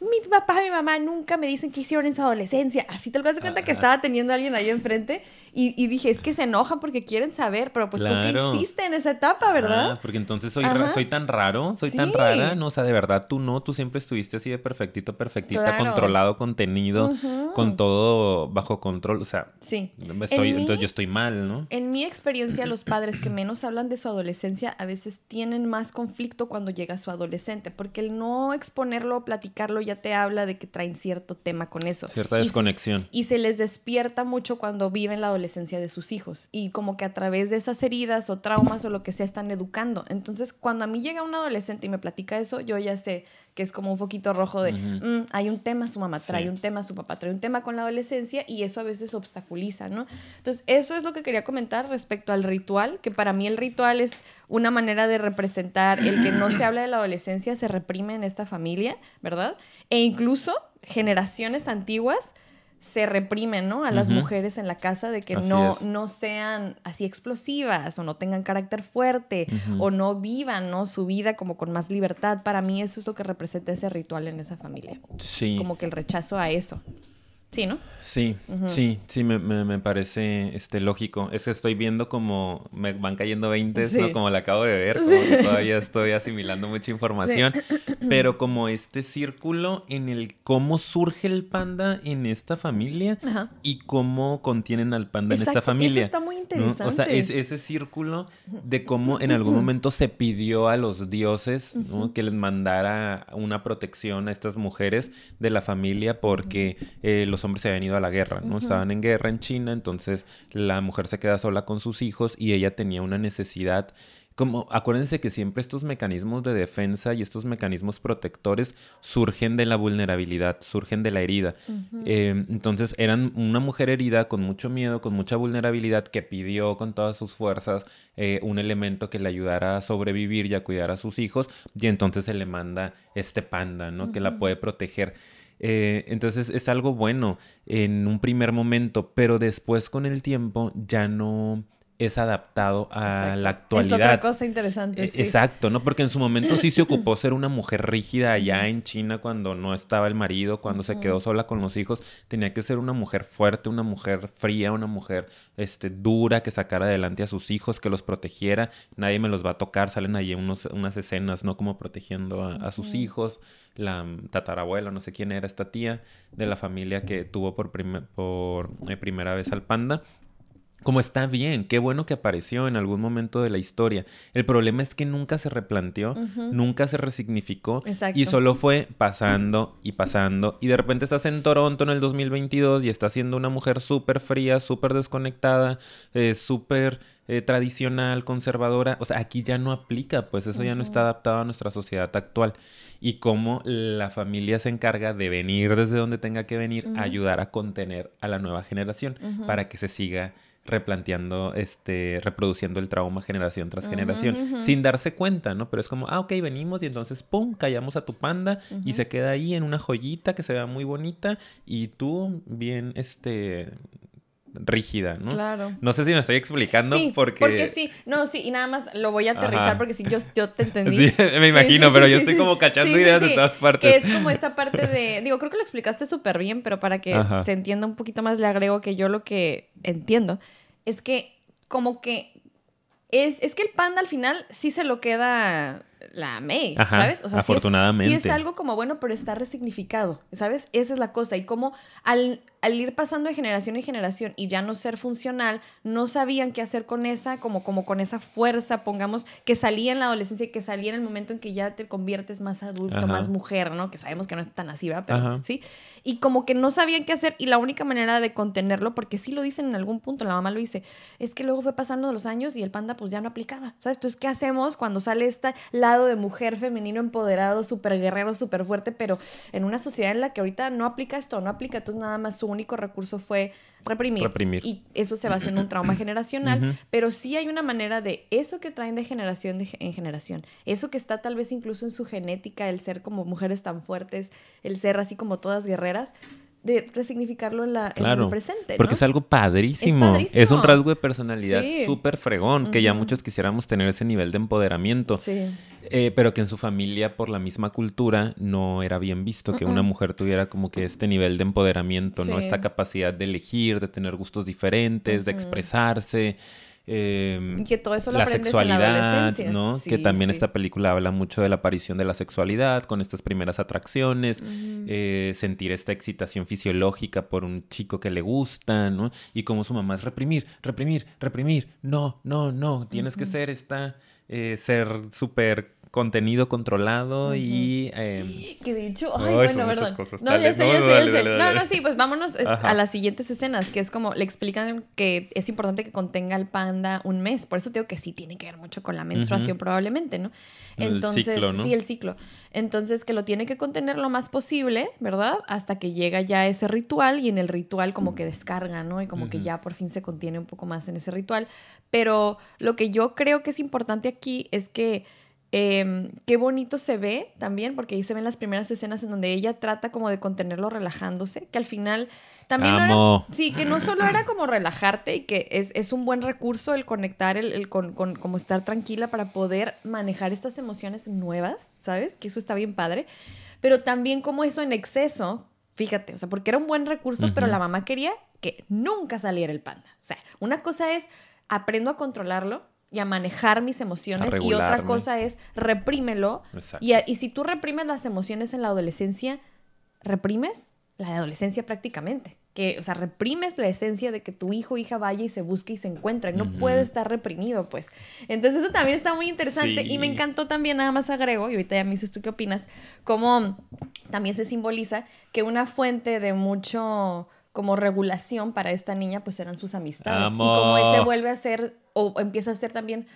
Mi papá y mi mamá nunca me dicen qué hicieron en su adolescencia. Así te das cuenta que estaba teniendo a alguien ahí enfrente y, y dije, es que se enojan porque quieren saber, pero pues tú qué hiciste en esa etapa, ¿verdad? Ah, porque entonces soy, ra- soy tan raro, soy tan rara, no, o sea, de verdad tú no, tú siempre estuviste así de perfectito, perfectita, Claro. controlado, contenido, con todo bajo control, o sea, Sí. estoy, En entonces yo estoy mal, ¿no? En mi experiencia, los padres que menos hablan de su adolescencia a veces tienen más conflicto cuando llega su adolescente, porque el no exponerlo, platicarlo, ya te habla de que traen cierto tema con eso. Cierta Y se- desconexión. Y se les despierta mucho cuando viven la adolescencia de sus hijos. Y como que a través de esas heridas o traumas o lo que sea están educando. Entonces, cuando a mí llega un adolescente y me platica eso, yo ya sé que es como un foquito rojo de. "Mm, hay un tema, su mamá trae Sí. un tema, su papá trae un tema con la adolescencia y eso a veces obstaculiza, ¿no? Entonces, eso es lo que quería comentar respecto al ritual, que para mí el ritual es una manera de representar el que no se habla de la adolescencia, se reprime en esta familia, ¿verdad? E incluso generaciones antiguas se reprimen, ¿no? A las mujeres en la casa de que Así no, es. no sean así explosivas o no tengan carácter fuerte o no vivan, ¿no? Su vida como con más libertad. Para mí eso es lo que representa ese ritual en esa familia. Sí. Como que el rechazo a eso. Sí, ¿no? Sí, sí, sí, me, me, me parece este, lógico. Es que estoy viendo como me van cayendo 20, Sí. ¿no? Como la acabo de ver, como que todavía estoy asimilando mucha información. Pero como este círculo en el cómo surge el panda en esta familia Ajá. y cómo contienen al panda en esta familia. Eso está muy interesante. O sea, es- ese círculo de cómo en algún momento se pidió a los dioses que les mandara una protección a estas mujeres de la familia porque eh, los hombres se habían ido a la guerra, ¿no? Estaban en guerra en China, entonces la mujer se queda sola con sus hijos y ella tenía una necesidad como, acuérdense que siempre estos mecanismos de defensa y estos mecanismos protectores surgen de la vulnerabilidad, surgen de la herida. Eh, entonces eran una mujer herida con mucho miedo, con mucha vulnerabilidad, que pidió con todas sus fuerzas eh, un elemento que le ayudara a sobrevivir y a cuidar a sus hijos, y entonces se le manda este panda, ¿no? Que la puede proteger. Eh, entonces es algo bueno en un primer momento, pero después con el tiempo ya no es adaptado a Exacto. la Es actualidad. otra cosa interesante. E- sí. Exacto, ¿no? Porque en su momento sí se ocupó ser una mujer rígida allá en China cuando no estaba el marido, cuando se quedó sola con los hijos. Tenía que ser una mujer fuerte, una mujer fría, una mujer este, dura que sacara adelante a sus hijos, que los protegiera. Nadie me los va a tocar. Salen ahí unos, unas escenas, ¿no? Como protegiendo a, a sus hijos. La mm, tatarabuela, no sé quién era esta tía de la familia que tuvo por, por eh, primera vez al panda. Como está bien, qué bueno que apareció en algún momento de la historia. El problema es que nunca se replanteó, nunca se resignificó Exacto. y solo fue pasando y pasando. Y de repente estás en Toronto en el 2022 y estás siendo una mujer súper fría, súper desconectada, eh, súper eh, tradicional, conservadora. O sea, aquí ya no aplica, pues eso ya no está adaptado a nuestra sociedad actual. Y cómo la familia se encarga de venir desde donde tenga que venir a ayudar a contener a la nueva generación para que se siga replanteando, este, reproduciendo el trauma generación tras generación, sin darse cuenta, ¿no? Pero es como, ah, ok, venimos y entonces, pum, callamos a tu panda y se queda ahí en una joyita que se vea muy bonita y tú bien, este, rígida, ¿no? Claro. No sé si me estoy explicando sí, porque... sí. No, sí, y nada más lo voy a aterrizar Ajá. porque sí, yo, yo te entendí. Sí, me imagino, sí, pero yo estoy como cachando ideas de todas partes. Que es como esta parte de. Digo, creo que lo explicaste súper bien, pero para que Ajá. se entienda un poquito más, le agrego que yo lo que entiendo es que, como que. Es, es que el panda al final sí se lo queda la Ajá, ¿sabes? sí es- afortunadamente. Sí es, algo como bueno, pero está resignificado, ¿sabes? Esa es la cosa. Y como al, al ir pasando de generación en generación y ya no ser funcional, no sabían qué hacer con esa, como, como con esa fuerza, pongamos, que salía en la adolescencia y que salía en el momento en que ya te conviertes más adulto, Ajá. más mujer, ¿no? Que sabemos que no es tan así, ¿verdad? Pero Ajá. sí. Y como que no sabían qué hacer y la única manera de contenerlo, porque sí lo dicen en algún punto, la mamá lo dice, es que luego fue pasando los años y el panda pues ya no aplicaba, ¿sabes? Entonces, ¿qué hacemos cuando sale este de mujer femenino empoderado, súper guerrero, súper fuerte, pero en una sociedad en la que ahorita no aplica esto, no aplica, entonces nada más su único recurso fue reprimir. Reprimir. Y eso se va haciendo un trauma generacional, pero sí hay una manera de eso que traen de generación de en generación, eso que está tal vez incluso en su genética, el ser como mujeres tan fuertes, el ser así como todas guerreras, de resignificarlo en, la, en Claro, el presente. Porque es algo padrísimo. Es Es, un rasgo de personalidad Sí. súper fregón, que ya muchos quisiéramos tener ese nivel de empoderamiento. Sí. Eh, pero que en su familia, por la misma cultura, no era bien visto que una mujer tuviera como que este nivel de empoderamiento, ¿no? Esta capacidad de elegir, de tener gustos diferentes, de expresarse. Eh, que todo eso lo la aprendes en la sexualidad, adolescencia. ¿no? Sí, que también sí. esta película habla mucho de la aparición de la sexualidad, con estas primeras atracciones, eh, sentir esta excitación fisiológica por un chico que le gusta, ¿no? Y como su mamá es reprimir, reprimir, reprimir, no, no, no, tienes que ser esta, eh, ser súper contenido controlado y... eh, Que de hecho, Ay, son bueno, perdón. cosas. No, ya sé, no, ya sé, ya sé. No, no, sí, pues vámonos Ajá. a las siguientes escenas, que es como le explican que es importante que contenga al panda un mes. Por eso te digo que sí tiene que ver mucho con la menstruación, probablemente, ¿no? El Entonces, ciclo, ¿no? sí, el ciclo. Entonces, que lo tiene que contener lo más posible, ¿verdad? Hasta que llega ya ese ritual y en el ritual como que descarga, ¿no? Y como que ya por fin se contiene un poco más en ese ritual. Pero lo que yo creo que es importante aquí es que eh, qué bonito se ve también, porque ahí se ven las primeras escenas en donde ella trata como de contenerlo relajándose, que al final también no era- Amo. sí, que no solo era como relajarte y que es, es un buen recurso el conectar, el, el con, con- como estar tranquila para poder manejar estas emociones nuevas, ¿sabes? Que eso está bien padre, pero también como eso en exceso, fíjate, o sea, porque era un buen recurso, pero la mamá quería que nunca saliera el panda. O sea, una cosa es aprendo a controlarlo y a manejar mis emociones y otra cosa es reprímelo y, a- y si tú reprimes las emociones en la adolescencia, reprimes la adolescencia prácticamente. Que, o sea, reprimes la esencia de que tu hijo o hija vaya y se busque y se encuentre. No puede estar reprimido, pues. Entonces, eso también está muy interesante. Y me encantó también, nada más agrego, y ahorita ya me dices tú qué opinas, cómo también se simboliza que una fuente de mucho como regulación para esta niña, pues eran sus amistades. Y como Amo. ese vuelve a ser, o empieza a ser también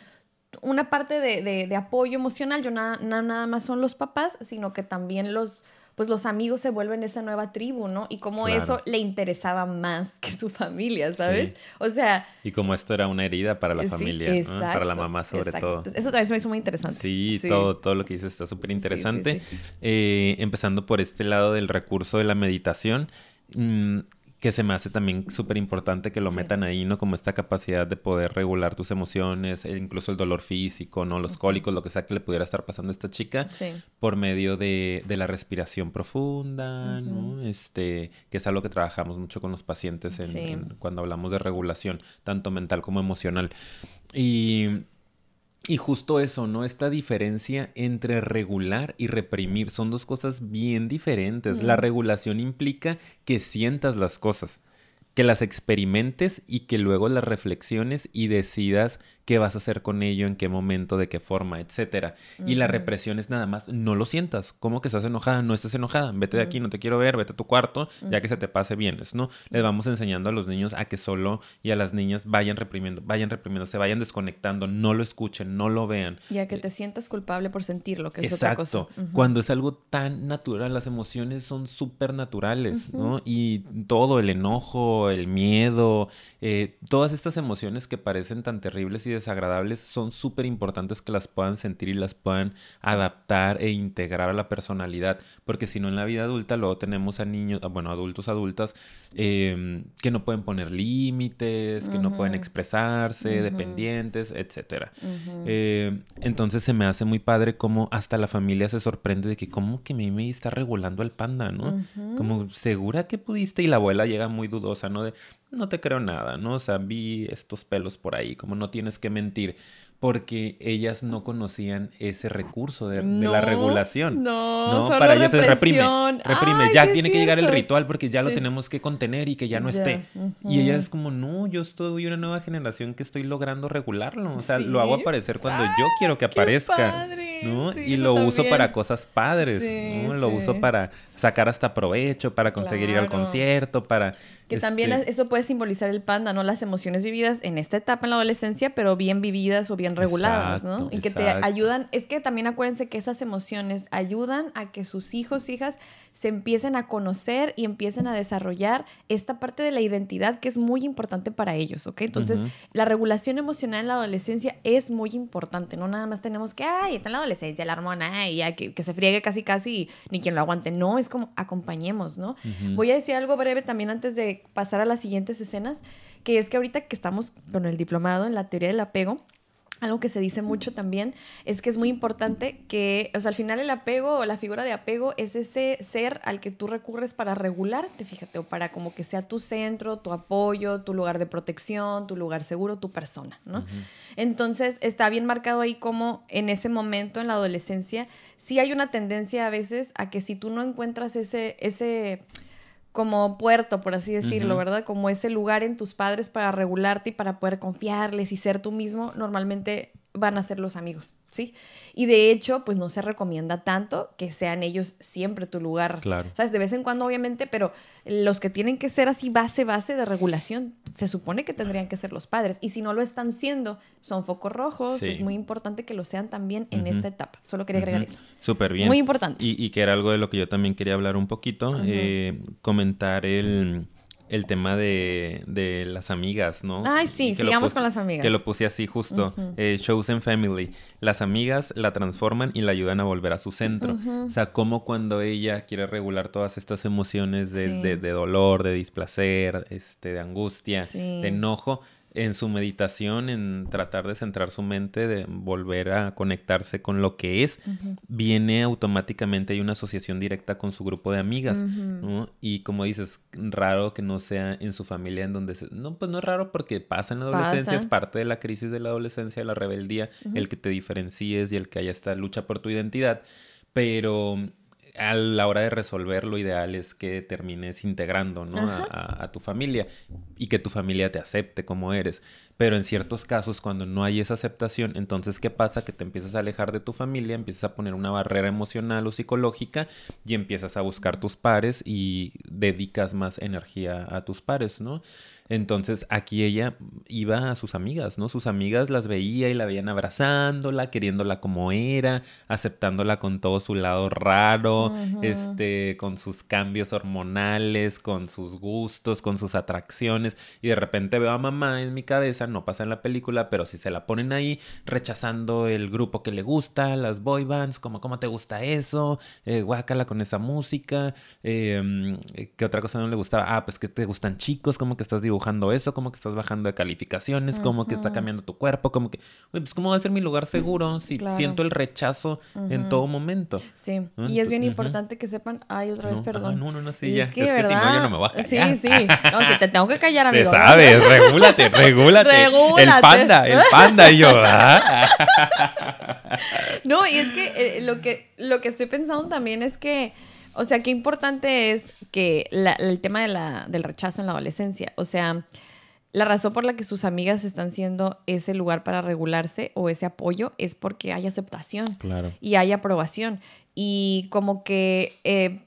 una parte de, de- de apoyo emocional, yo nada, na- nada más son los papás, sino que también los, pues los amigos se vuelven esa nueva tribu, ¿no? Y como Claro. eso le interesaba más que su familia, ¿sabes? Sí. O sea, Y como esto era una herida para la sí, familia, ¿no? para la mamá sobre exacto. todo. Entonces, eso también me hizo muy interesante. Sí, Todo, todo lo que dices está súper interesante. Eh, empezando por este lado del recurso de la meditación, mm, que se me hace también súper importante que lo Sí. metan ahí, ¿no? Como esta capacidad de poder regular tus emociones, e incluso el dolor físico, ¿no? Los cólicos, lo que sea que le pudiera estar pasando a esta chica, Sí. por medio de, de la respiración profunda, ¿no? Este, que es algo que trabajamos mucho con los pacientes en- Sí. en- cuando hablamos de regulación, tanto mental como emocional. Y, y justo eso, ¿no? Esta diferencia entre regular y reprimir son dos cosas bien diferentes. La regulación implica que sientas las cosas, que las experimentes y que luego las reflexiones y decidas qué vas a hacer con ello, en qué momento, de qué forma, etcétera. Y la represión es nada más, no lo sientas. ¿Cómo que estás enojada? No estás enojada. Vete de aquí, no te quiero ver, vete a tu cuarto, ya que se te pase bien. ¿no? Les vamos enseñando a los niños a que solo y a las niñas vayan reprimiendo, vayan reprimiendo, se vayan desconectando, no lo escuchen, no lo vean. Ya que te sientas culpable por sentirlo, que es otra cosa. Eh. Ujú. Cuando es algo tan natural, las emociones son súper naturales, ¿no? Y todo, el enojo, enojo, el miedo, eh, todas estas emociones que parecen tan terribles y desagradables son súper importantes que las puedan sentir y las puedan adaptar e integrar a la personalidad, porque si no en la vida adulta luego tenemos a niños, bueno, adultos, adultas, em, que no pueden poner límites, que no pueden expresarse, dependientes, etcétera. Eh, entonces se me hace muy padre como hasta la familia se sorprende de que como que Mimi está regulando el panda, ¿no? Como segura que pudiste y la abuela llega muy dudosa, ¿no? De no te creo nada, ¿no? O sea, vi estos pelos por ahí, como no tienes que mentir porque ellas no conocían ese recurso de, la regulación. No, no para ellos es reprime. Reprime. ya tiene que llegar el ritual porque ya lo tenemos que contener y que ya no esté. Y ella es como, no, yo estoy una nueva generación que estoy logrando regularlo. O sea, lo hago aparecer cuando yo quiero que aparezca. ¿no? y lo uso para cosas padres. ¿no? Lo uso para sacar hasta provecho, para conseguir ir al concierto, para que también este eso puede simbolizar el panda, ¿no? Las emociones vividas en esta etapa en la adolescencia, pero bien vividas o bien reguladas, ¿no? Y que te ayudan, es que también acuérdense que esas emociones ayudan a que sus hijos, hijas, se empiecen a conocer y empiecen a desarrollar esta parte de la identidad que es muy importante para ellos, ¿ok? Entonces, la regulación emocional en la adolescencia es muy importante, no nada más tenemos que, ay, está en la adolescencia, la hormona, y que, que, se friegue casi casi y ni quien lo aguante, no, es como acompañemos, ¿no? Voy a decir algo breve también antes de pasar a las siguientes escenas, que es que ahorita que estamos con el diplomado en la teoría del apego, algo que se dice mucho también es que es muy importante que, o sea, al final el apego o la figura de apego es ese ser al que tú recurres para regularte, fíjate, o para como que sea tu centro, tu apoyo, tu lugar de protección, tu lugar seguro, tu persona, ¿no? Entonces, está bien marcado ahí como en ese momento, en la adolescencia, sí hay una tendencia a veces a que si tú no encuentras ese, ese como puerto, por así decirlo, ¿verdad? Como ese lugar en tus padres para regularte y para poder confiarles y ser tú mismo, normalmente van a ser los amigos, ¿sí? Y de hecho, pues no se recomienda tanto que sean ellos siempre tu lugar. Claro. ¿Sabes? De vez en cuando, obviamente, pero los que tienen que ser así base, base de regulación, se supone que tendrían que ser los padres. Y si no lo están siendo, son focos rojos. Es muy importante que lo sean también en esta etapa. Solo quería agregar eso. Súper bien. Muy importante. Y, que era algo de lo que yo también quería hablar un poquito. Eh, comentar el el tema de, de, las amigas, ¿no? Ay, sí, sigamos con las amigas. Que lo puse así justo. Eh, Chosen Family. Las amigas la transforman y la ayudan a volver a su centro. O sea, como cuando ella quiere regular todas estas emociones de, de, de dolor, de displacer, este, de angustia, de enojo, en su meditación, en tratar de centrar su mente, de volver a conectarse con lo que es, viene automáticamente, hay una asociación directa con su grupo de amigas, ¿no? Y como dices, raro que no sea en su familia en donde se... No, pues no es raro porque pasa en la adolescencia, es parte de la crisis de la adolescencia, la rebeldía, el que te diferencies y el que haya esta lucha por tu identidad, pero a la hora de resolver, lo ideal es que termines integrando ¿no? a, a, tu familia y que tu familia te acepte como eres. Pero en ciertos casos, cuando no hay esa aceptación, entonces, ¿qué pasa? Que te empiezas a alejar de tu familia, empiezas a poner una barrera emocional o psicológica y empiezas a buscar tus pares y dedicas más energía a tus pares, ¿no? Entonces aquí ella iba a sus amigas, ¿no? Sus amigas las veía y la veían abrazándola, queriéndola como era, aceptándola con todo su lado raro, este, con sus cambios hormonales, con sus gustos, con sus atracciones. Y de repente veo a mamá en mi cabeza, no pasa en la película, pero si se la ponen ahí, rechazando el grupo que le gusta, las boy bands, como cómo te gusta eso, eh, guácala con esa música, em, ¿qué otra cosa no le gustaba? Ah, pues que te gustan chicos, como que estás dibujando eso, como que estás bajando de calificaciones, como que está cambiando tu cuerpo, como que, pues cómo va a ser mi lugar seguro si siento el rechazo en todo momento. Sí, y es bien importante que sepan, ay, otra vez, perdón. no, no, no, sí, ya. Es que, ¿verdad? si no, yo no me voy a callar. Sí, sí. No, si te tengo que callar, amigo. Te sabes, regúlate, regúlate. regúlate. El panda, el panda y yo, ¿ah? No, y es que eh, lo que lo que estoy pensando también es que o sea, qué importante es que el tema de la, del rechazo en la adolescencia, o sea, la razón por la que sus amigas están siendo ese lugar para regularse o ese apoyo es porque hay aceptación y hay aprobación. Y como que eh,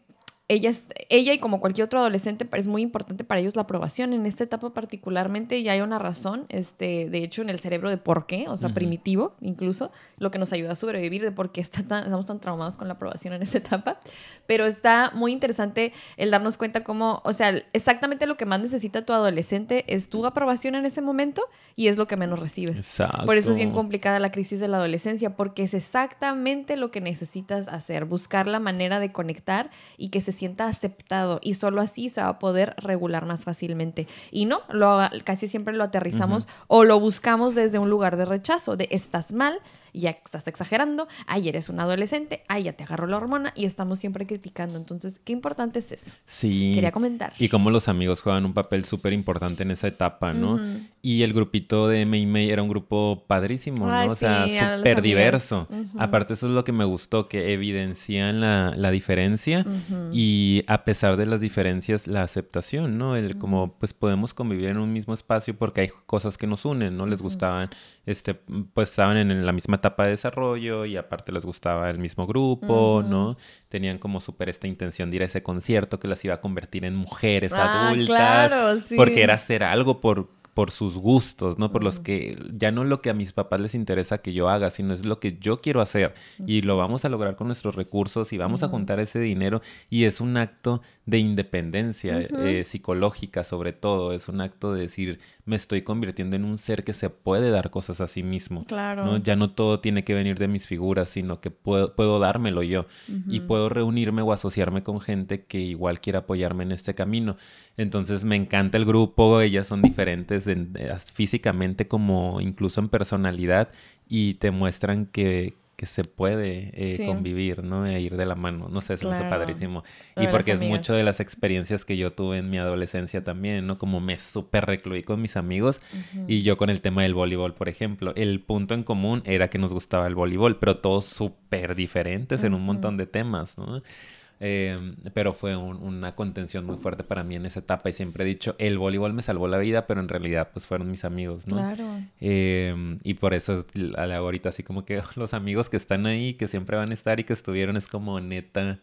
ellas, ella y como cualquier otro adolescente es muy importante para ellos la aprobación. En esta etapa particularmente ya hay una razón, este, de hecho en el cerebro de por qué, o sea, primitivo incluso, lo que nos ayuda a sobrevivir de por qué está tan, estamos tan traumados con la aprobación en esta etapa. Pero está muy interesante el darnos cuenta cómo, o sea, exactamente lo que más necesita tu adolescente es tu aprobación en ese momento y es lo que menos recibes. Exacto. Por eso es bien complicada la crisis de la adolescencia, porque es exactamente lo que necesitas hacer, buscar la manera de conectar y que se sienta aceptado y solo así se va a poder regular más fácilmente. Y no, lo, casi siempre lo aterrizamos o lo buscamos desde un lugar de rechazo, de estás mal, ya estás exagerando, ay, eres un adolescente, ay, ya te agarró la hormona y estamos siempre criticando. Entonces, qué importante es eso. Sí. Quería comentar. Y cómo los amigos juegan un papel súper importante en esa etapa, ¿no? Y el grupito de Mei Mei era un grupo padrísimo, ¿no? o sea, súper diverso. Aparte, eso es lo que me gustó, que evidencian la, la diferencia y a pesar de las diferencias, la aceptación, ¿no? El como, pues podemos convivir en un mismo espacio porque hay cosas que nos unen, ¿no? Les gustaban, este, pues estaban en la misma etapa de desarrollo y aparte les gustaba el mismo grupo, ¿no? Tenían como súper esta intención de ir a ese concierto que las iba a convertir en mujeres ah, adultas. Claro, sí. Porque era hacer algo por por sus gustos, ¿no? Por los que ya no lo que a mis papás les interesa que yo haga, sino es lo que yo quiero hacer y lo vamos a lograr con nuestros recursos y vamos a juntar ese dinero y es un acto de independencia eh, psicológica sobre todo, es un acto de decir, me estoy convirtiendo en un ser que se puede dar cosas a sí mismo. Claro. ¿no? Ya no todo tiene que venir de mis figuras, sino que puedo, puedo dármelo yo y puedo reunirme o asociarme con gente que igual quiera apoyarme en este camino. Entonces me encanta el grupo, ellas son diferentes eh, físicamente como incluso en personalidad y te muestran que, que se puede eh, convivir, ¿no? E ir de la mano. No sé, se me hace padrísimo. y porque es mucho de las experiencias que yo tuve en mi adolescencia también, ¿no? Como me súper recluí con mis amigos y yo con el tema del voleibol, por ejemplo. El punto en común era que nos gustaba el voleibol, pero todos súper diferentes en un montón de temas, ¿no? Eh, pero fue una contención muy fuerte para mí en esa etapa y siempre he dicho, el voleibol me salvó la vida, pero en realidad pues fueron mis amigos, ¿no? Claro. Eh, y por eso es ahorita así como que los amigos que están ahí, que siempre van a estar y que estuvieron, es como neta,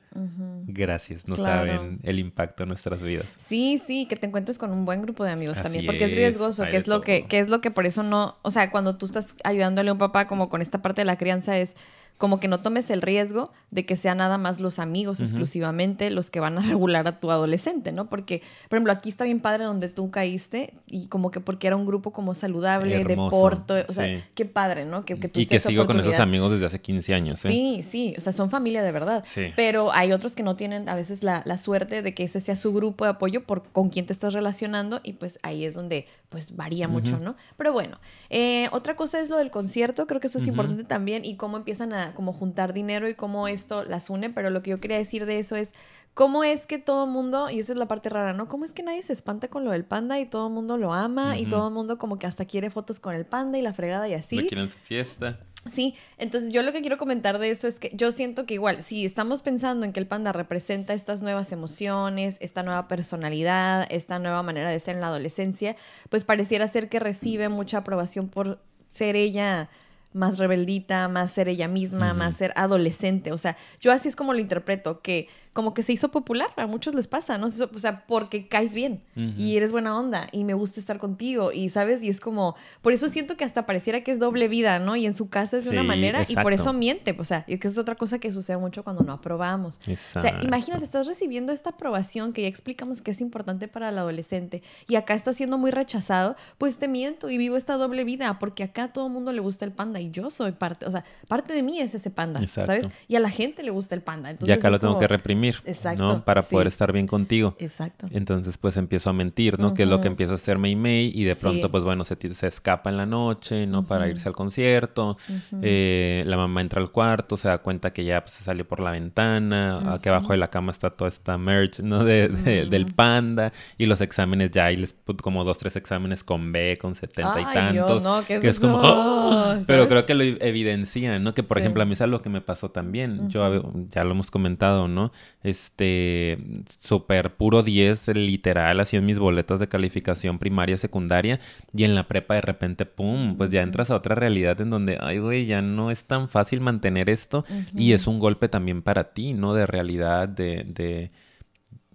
gracias, no saben el impacto en nuestras vidas. Sí, sí, que te encuentres con un buen grupo de amigos también, porque es, riesgoso, que es lo que, que es lo que por eso no, o sea, cuando tú estás ayudándole a un papá como con esta parte de la crianza es como que no tomes el riesgo de que sean nada más los amigos exclusivamente los que van a regular a tu adolescente, ¿no? Porque, por ejemplo, aquí está bien padre donde tú caíste y como que porque era un grupo como saludable, deporte, o sea, qué padre, ¿no? Que, y que sigo con esos amigos desde hace 15 años. ¿eh? Sí, sí, o sea, son familia de verdad. Sí. Pero hay otros que no tienen a veces la, la, suerte de que ese sea su grupo de apoyo por con quién te estás relacionando y pues ahí es donde pues varía mucho, ¿no? Pero bueno, eh, otra cosa es lo del concierto, creo que eso es importante también y cómo empiezan a como juntar dinero y cómo esto las une, pero lo que yo quería decir de eso es cómo es que todo el mundo, y esa es la parte rara, ¿no? ¿Cómo es que nadie se espanta con lo del panda y todo el mundo lo ama y todo el mundo como que hasta quiere fotos con el panda y la fregada y así? Lo quieren su fiesta. Sí, entonces yo lo que quiero comentar de eso es que yo siento que igual, si estamos pensando en que el panda representa estas nuevas emociones, esta nueva personalidad, esta nueva manera de ser en la adolescencia, pues pareciera ser que recibe mucha aprobación por ser ella más rebeldita, más ser ella misma, más ser adolescente. O sea, yo así es como lo interpreto, que como que se hizo popular, a muchos les pasa, ¿no? O sea, porque caes bien y eres buena onda y me gusta estar contigo y, ¿sabes? Y es como, por eso siento que hasta pareciera que es doble vida, ¿no? Y en su casa es de una manera y por eso miente, o sea, es que es otra cosa que sucede mucho cuando no aprobamos. O sea, imagínate, estás recibiendo esta aprobación que ya explicamos que es importante para el adolescente y acá está siendo muy rechazado, pues te miento y vivo esta doble vida porque acá a todo el mundo le gusta el panda y yo soy parte, o sea, parte de mí es ese panda, ¿sabes? Y a la gente le gusta el panda. Entonces, y acá lo tengo que reprimir Exacto, ¿no? Para poder estar bien contigo. Exacto. Entonces, pues empiezo a mentir, ¿no? Que es lo que empieza a hacer May May y de pronto, pues bueno, se, se, escapa en la noche, ¿no? Para irse al concierto. Eh, la mamá entra al cuarto, se da cuenta que ya pues, se salió por la ventana, que abajo de la cama está toda esta merch, ¿no? De, del panda y los exámenes ya, y les como dos, tres exámenes con B, con setenta y tantos. no, que, es como... Pero creo que lo evidencian, ¿no? Que por ejemplo a mí es algo que me pasó también. Yo ya lo hemos comentado, ¿no? Este, súper puro 10, literal, así en mis boletas de calificación primaria, secundaria, y en la prepa de repente, ¡pum!, pues ya entras a otra realidad en donde, ay, güey, ya no es tan fácil mantener esto, y es un golpe también para ti, ¿no? De realidad, de, de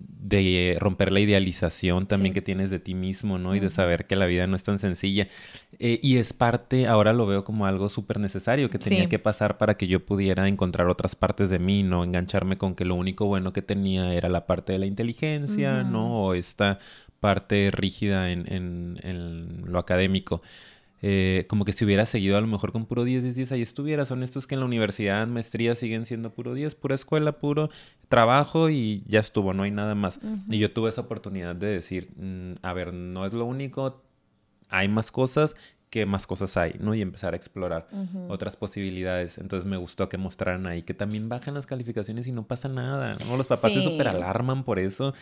de romper la idealización también Sí. que tienes de ti mismo, ¿no? Y de saber que la vida no es tan sencilla. Eh, y es parte, ahora lo veo como algo súper necesario que tenía Sí. que pasar para que yo pudiera encontrar otras partes de mí, no engancharme con que lo único bueno que tenía era la parte de la inteligencia. ¿no? O esta parte rígida en, en- en lo académico. Eh, como que si hubiera seguido a lo mejor con puro 10, 10, 10, ahí estuviera. Son estos que en la universidad, maestría siguen siendo puro 10, pura escuela, puro trabajo y ya estuvo, no hay nada más. Y yo tuve esa oportunidad de decir, mm, a ver, no es lo único, hay más cosas, ¿qué más cosas hay? ¿No? Y empezar a explorar otras posibilidades. Entonces me gustó que mostraran ahí que también bajan las calificaciones y no pasa nada. ¿no? Los papás se Sí. super alarman por eso.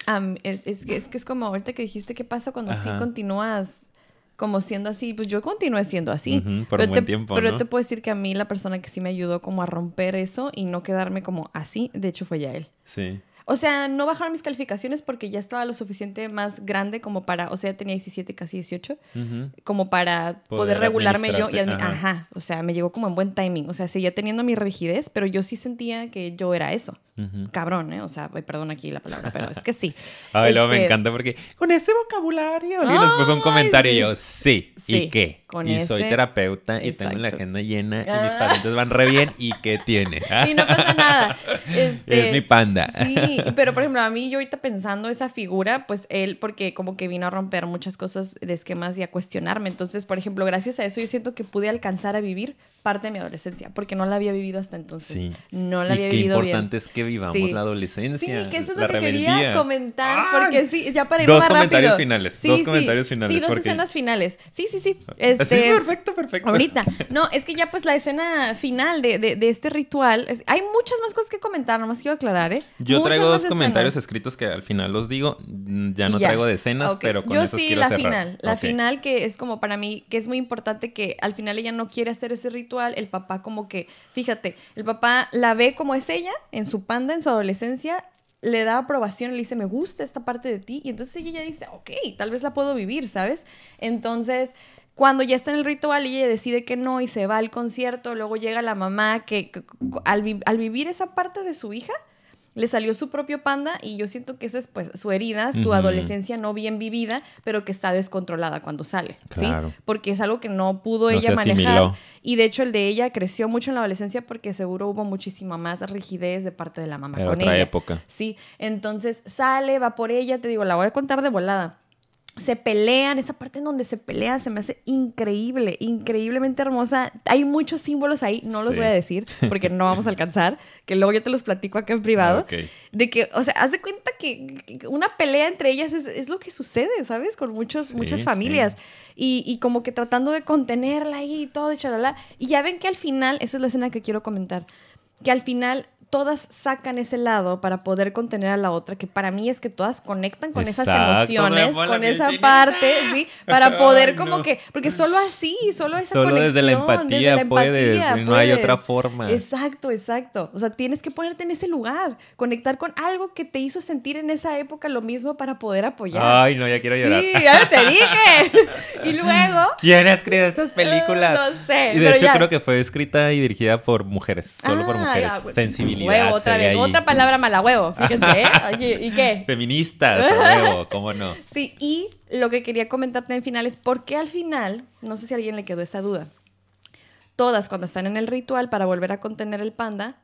Es, es que, es que es como ahorita que dijiste qué pasa cuando sí Ajá. continúas como siendo así. Pues yo continué siendo así. Por pero un buen te, tiempo, pero ¿no? te puedo decir que a mí la persona que sí me ayudó como a romper eso y no quedarme como así, de hecho fue ya él. Sí. O sea, no bajaron mis calificaciones porque ya estaba lo suficiente más grande como para, o sea, ya tenía 17, casi 18, Ujú. como para poder, Poder regularme yo y ajá. ajá. o sea, me llegó como en buen timing, o sea, seguía teniendo mi rigidez, pero yo sí sentía que yo era eso. Cabrón, ¿eh? O sea, perdón aquí la palabra, pero es que sí. Ay, luego me Este, encanta porque con este vocabulario. Y nos puso un comentario y yo, sí. ¿Y qué? con y soy ese- terapeuta y tengo la agenda llena y mis Ah. pacientes van re bien. ¿Y qué tiene? Y no pasa nada. Este, Es mi panda. Sí, pero por ejemplo, a mí yo ahorita pensando esa figura, pues él, porque como que vino a romper muchas cosas de esquemas y a cuestionarme. Entonces, por ejemplo, gracias a eso yo siento que pude alcanzar a vivir parte de mi adolescencia, porque no la había vivido hasta entonces. Sí. No la había qué vivido importante bien. es que vivamos Sí. la adolescencia. Sí, que eso es lo que rebeldía. quería comentar, porque sí, ya para ir Dos más comentarios rápido. finales, Sí, dos sí. comentarios finales, Sí, dos porque- escenas finales. Sí, sí, sí. Sí, Este, perfecto, perfecto. Ahorita. No, es que ya pues la escena final de, de- de este ritual, es- hay muchas más cosas que comentar, nomás quiero aclarar, ¿eh? Yo Muchas traigo dos comentarios escenas. escritos que al final los digo. Mm, Ya no ya. traigo decenas, Ok. pero con Yo esos sí, quiero la cerrar. final. La final que es como para mí, que es muy importante que al final ella no quiere hacer ese ritual. El papá como que, fíjate, el papá la ve como es ella, en su panda, en su adolescencia, le da aprobación, le dice, me gusta esta parte de ti. Y entonces ella dice, ok, tal vez la puedo vivir, ¿sabes? Entonces... Cuando ya está en el ritual, ella decide que no y se va al concierto. Luego llega la mamá que, al vivir esa parte de su hija, le salió su propio panda y yo siento que esa es pues su herida, su adolescencia no bien vivida, pero que está descontrolada cuando sale, Claro. ¿sí? Porque es algo que no pudo No ella manejar. Y de hecho el de ella creció mucho en la adolescencia porque seguro hubo muchísima más rigidez de parte de la mamá Era con otra ella. época. Sí, entonces sale, va por ella, te digo, la voy a contar de volada. Se pelean, esa parte en donde se pelean se me hace increíble, increíblemente hermosa. Hay muchos símbolos ahí, no los Sí. voy a decir porque no vamos a alcanzar, que luego yo te los platico acá en privado. De que, o sea, haz de cuenta que, una pelea entre ellas es, es lo que sucede, ¿sabes? Con muchos, Sí, muchas sí. familias. Y, y como que tratando de contenerla ahí y todo, y chalala. Y ya ven que al final, esa es la escena que quiero comentar, que al final todas sacan ese lado para poder contener a la otra, que para mí es que todas conectan con esas emociones, con esa chinita. parte, ¿sí? Para poder Ay, como no. que, porque solo así, solo esa Solo conexión, desde la empatía, desde la puedes. empatía No hay puedes. otra forma. Exacto, exacto. O sea, tienes que ponerte en ese lugar, conectar con algo que te hizo sentir en esa época lo mismo para poder apoyar. Ay, no, ya quiero llorar. sí, ya te dije. ¿Quién escribe estas películas? no sé, Y de pero hecho ya. creo que fue escrita y dirigida por mujeres, solo por Ah, mujeres. ya, bueno. Sensibilidad. Huevo, otra vez. ahí. Otra palabra mala huevo. Fíjense, ¿eh? ¿Y qué? Feministas, huevo, ¿cómo no? Sí, y lo que quería comentarte en final es por qué al final, no sé si a alguien le quedó esa duda, todas cuando están en el ritual para volver a contener el panda,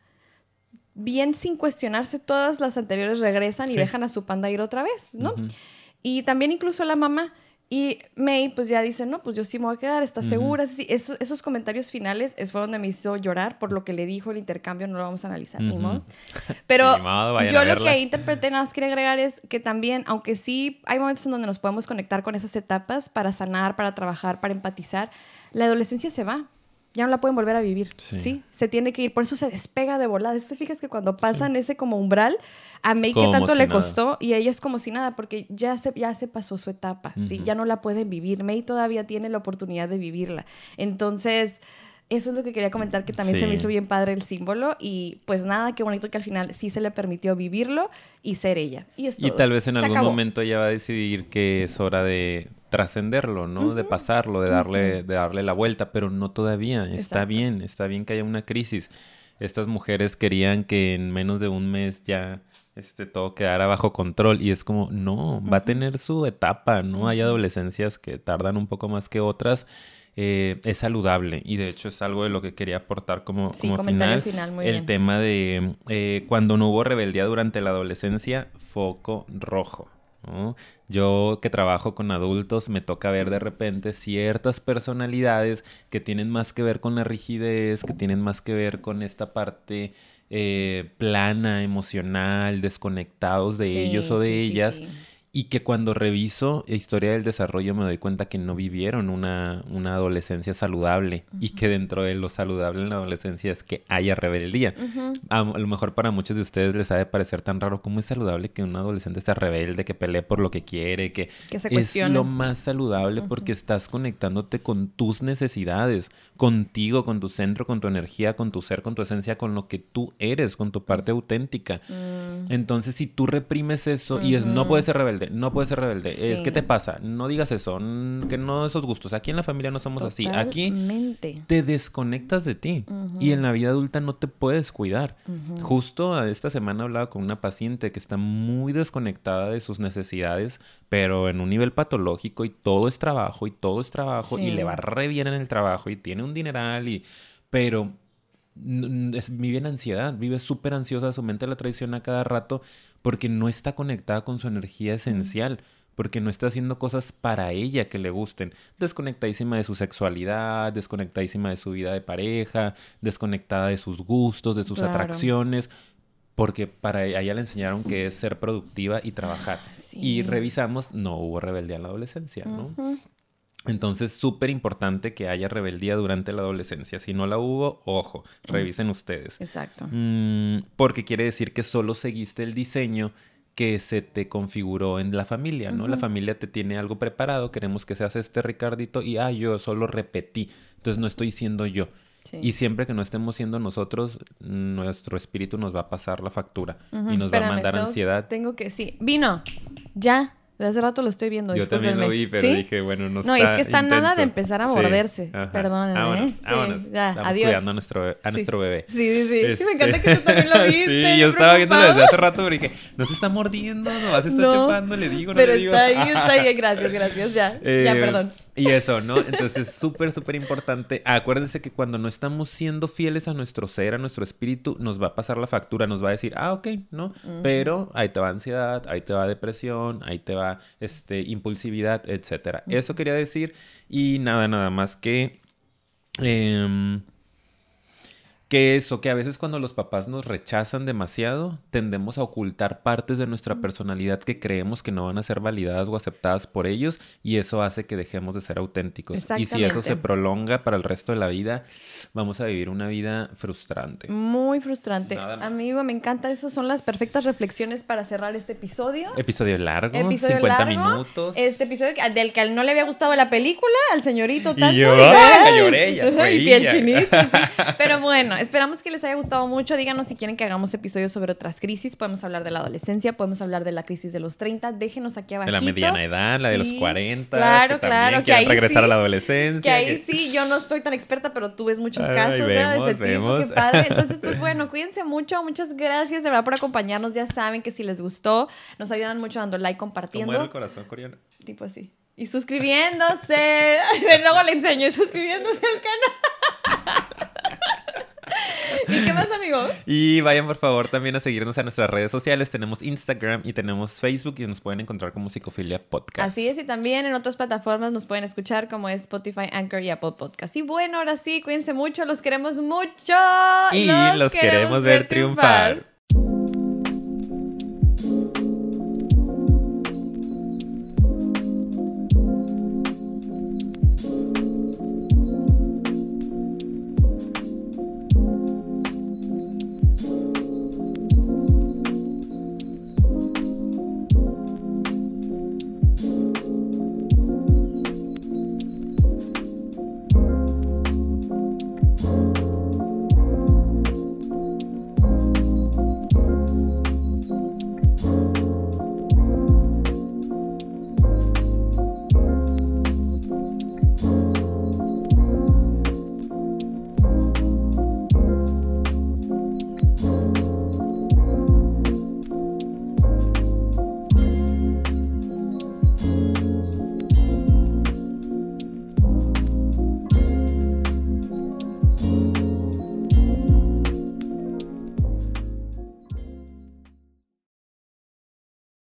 bien sin cuestionarse, todas las anteriores regresan y dejan a su panda ir otra vez, ¿no? Ujú. Y también incluso la mamá. Y May, pues ya dice, no, pues yo sí me voy a quedar, ¿estás segura? Sí, esos, esos comentarios finales es, fue donde me hizo llorar por lo que le dijo el intercambio, no lo vamos a analizar, ni Ujú. modo. Pero Ni modo, vayan yo lo que interpreté, nada más quería agregar es que también, aunque sí hay momentos en donde nos podemos conectar con esas etapas para sanar, para trabajar, para empatizar, la adolescencia se va. Ya no la pueden volver a vivir, Sí. ¿sí? Se tiene que ir, por eso se despega de volada. ¿Te fijas que cuando pasan ese como umbral, a May que tanto si le nada. costó y a ella es como si nada, porque ya se, ya se pasó su etapa, ¿sí? Ya no la pueden vivir. May todavía tiene la oportunidad de vivirla. Entonces, eso es lo que quería comentar, que también se me hizo bien padre el símbolo y pues nada, qué bonito que al final sí se le permitió vivirlo y ser ella. Y, es Y todo. tal vez en Se algún acabó. momento ella va a decidir que es hora de trascenderlo, ¿no? De pasarlo, de darle, de darle la vuelta, pero no todavía. Está bien, está bien que haya una crisis. Estas mujeres querían que en menos de un mes ya este, todo quedara bajo control. Y es como, no, va a tener su etapa, ¿no? Hay adolescencias que tardan un poco más que otras. Eh, es saludable y de hecho es algo de lo que quería aportar como, Sí, como final, final, muy el bien. tema de eh, cuando no hubo rebeldía durante la adolescencia, foco rojo. ¿No? Yo que trabajo con adultos me toca ver de repente ciertas personalidades que tienen más que ver con la rigidez, que tienen más que ver con esta parte eh, plana, emocional, desconectados de Sí, ellos o de sí, ellas. sí. Y que cuando reviso historia del desarrollo me doy cuenta que no vivieron una, una adolescencia saludable y que dentro de lo saludable en la adolescencia es que haya rebeldía. Ujú. A, a lo mejor para muchos de ustedes les ha de parecer tan raro cómo es saludable que un adolescente sea rebelde, que pelee por lo que quiere, que Que se es lo más saludable porque estás conectándote con tus necesidades, contigo, con tu centro, con tu energía, con tu ser, con tu esencia, con lo que tú eres, con tu parte auténtica. Mm, Entonces, si tú reprimes eso y es no puedes ser rebelde, no puedes ser rebelde, es. ¿qué te pasa? No digas eso, que no esos gustos. Aquí en la familia no somos así. Aquí te desconectas de ti y en la vida adulta no te puedes cuidar. Justo a esta semana hablaba con una paciente que está muy desconectada de sus necesidades, pero en un nivel patológico y todo es trabajo y todo es trabajo y le va re bien en el trabajo y tiene un dineral y pero es- vive en ansiedad, vive súper ansiosa, su mente la traiciona a cada rato porque no está conectada con su energía esencial, porque no está haciendo cosas para ella que le gusten. Desconectadísima de su sexualidad, desconectadísima de su vida de pareja, desconectada de sus gustos, de sus Claro. atracciones. Porque para ella ella le enseñaron que es ser productiva y trabajar. Sí. Y revisamos, no hubo rebeldía en la adolescencia, ¿no? Entonces, súper importante que haya rebeldía durante la adolescencia. Si no la hubo, ojo, revisen ustedes. Exacto. Mm, porque quiere decir que solo seguiste el diseño que se te configuró en la familia, ¿no? La familia te tiene algo preparado, queremos que seas este Ricardito y, ah, yo solo repetí, entonces no estoy siendo yo. Sí. Y siempre que no estemos siendo nosotros, nuestro espíritu nos va a pasar la factura y nos va a mandar ansiedad. Tengo que, sí. Vino. Ya. De hace rato lo estoy viendo. Yo también lo vi, pero ¿Sí? dije, bueno, no No, está es que está nada de empezar a Sí, morderse. Perdónenme, Vámonos, ¿eh? Sí, ya, Estamos adiós. cuidando a nuestro, a Sí. nuestro bebé. Sí, sí, sí. Este- Me encanta que tú también lo viste. sí, yo estaba viéndolo desde hace rato, pero dije, no se está mordiendo, no, se está No, chupando, le digo, no Pero le digo. está ahí, está ahí. Gracias, gracias. Ya, ya, Eh, perdón. Y eso, ¿no? Entonces, súper, súper importante. Acuérdense que cuando no estamos siendo fieles a nuestro ser, a nuestro espíritu, nos va a pasar la factura, nos va a decir, ah, ok, ¿no? Pero ahí te va ansiedad, ahí te va depresión, ahí te va este, impulsividad, etcétera. Eso quería decir. Y nada, nada más que. em, que eso, que a veces cuando los papás nos rechazan demasiado, tendemos a ocultar partes de nuestra personalidad que creemos que no van a ser validadas o aceptadas por ellos y eso hace que dejemos de ser auténticos. Y si eso se prolonga para el resto de la vida, vamos a vivir una vida frustrante. Muy frustrante. Amigo, me encanta. Eso son las perfectas reflexiones para cerrar este episodio. Episodio largo, Episodio 50 largo, minutos. Este episodio del que no le había gustado la película, al señorito Y tanto. yo, ay, lloré, ya y piel chinita, sí. Pero bueno, esperamos que les haya gustado mucho. Díganos si quieren que hagamos episodios sobre otras crisis. Podemos hablar de la adolescencia, podemos hablar de la crisis de los 30. Déjenos aquí abajo. de la mediana edad, la de los Sí, 40, claro, que también claro, que quieren ahí regresar sí- a la adolescencia. Que ahí que- sí, yo no estoy tan experta, pero tú ves muchos Ay, casos ¿verdad? de ese vemos, vemos. tipo, qué padre. Entonces, pues bueno, cuídense mucho, muchas gracias de verdad por acompañarnos. Ya saben que si les gustó, nos ayudan mucho dando like, ¿Cómo era el compartiendo. corazón coreano? Tipo así. Y suscribiéndose. Luego le enseño, suscribiéndose al canal. ¿Y qué más, amigo? Y vayan por favor también a seguirnos a nuestras redes sociales. Tenemos Instagram y tenemos Facebook y nos pueden encontrar como Psicofilia Podcast. Así es, y también en otras plataformas nos pueden escuchar como es Spotify, Anchor y Apple Podcast. Y bueno, ahora sí, cuídense mucho, los queremos mucho. Y los queremos ver triunfar.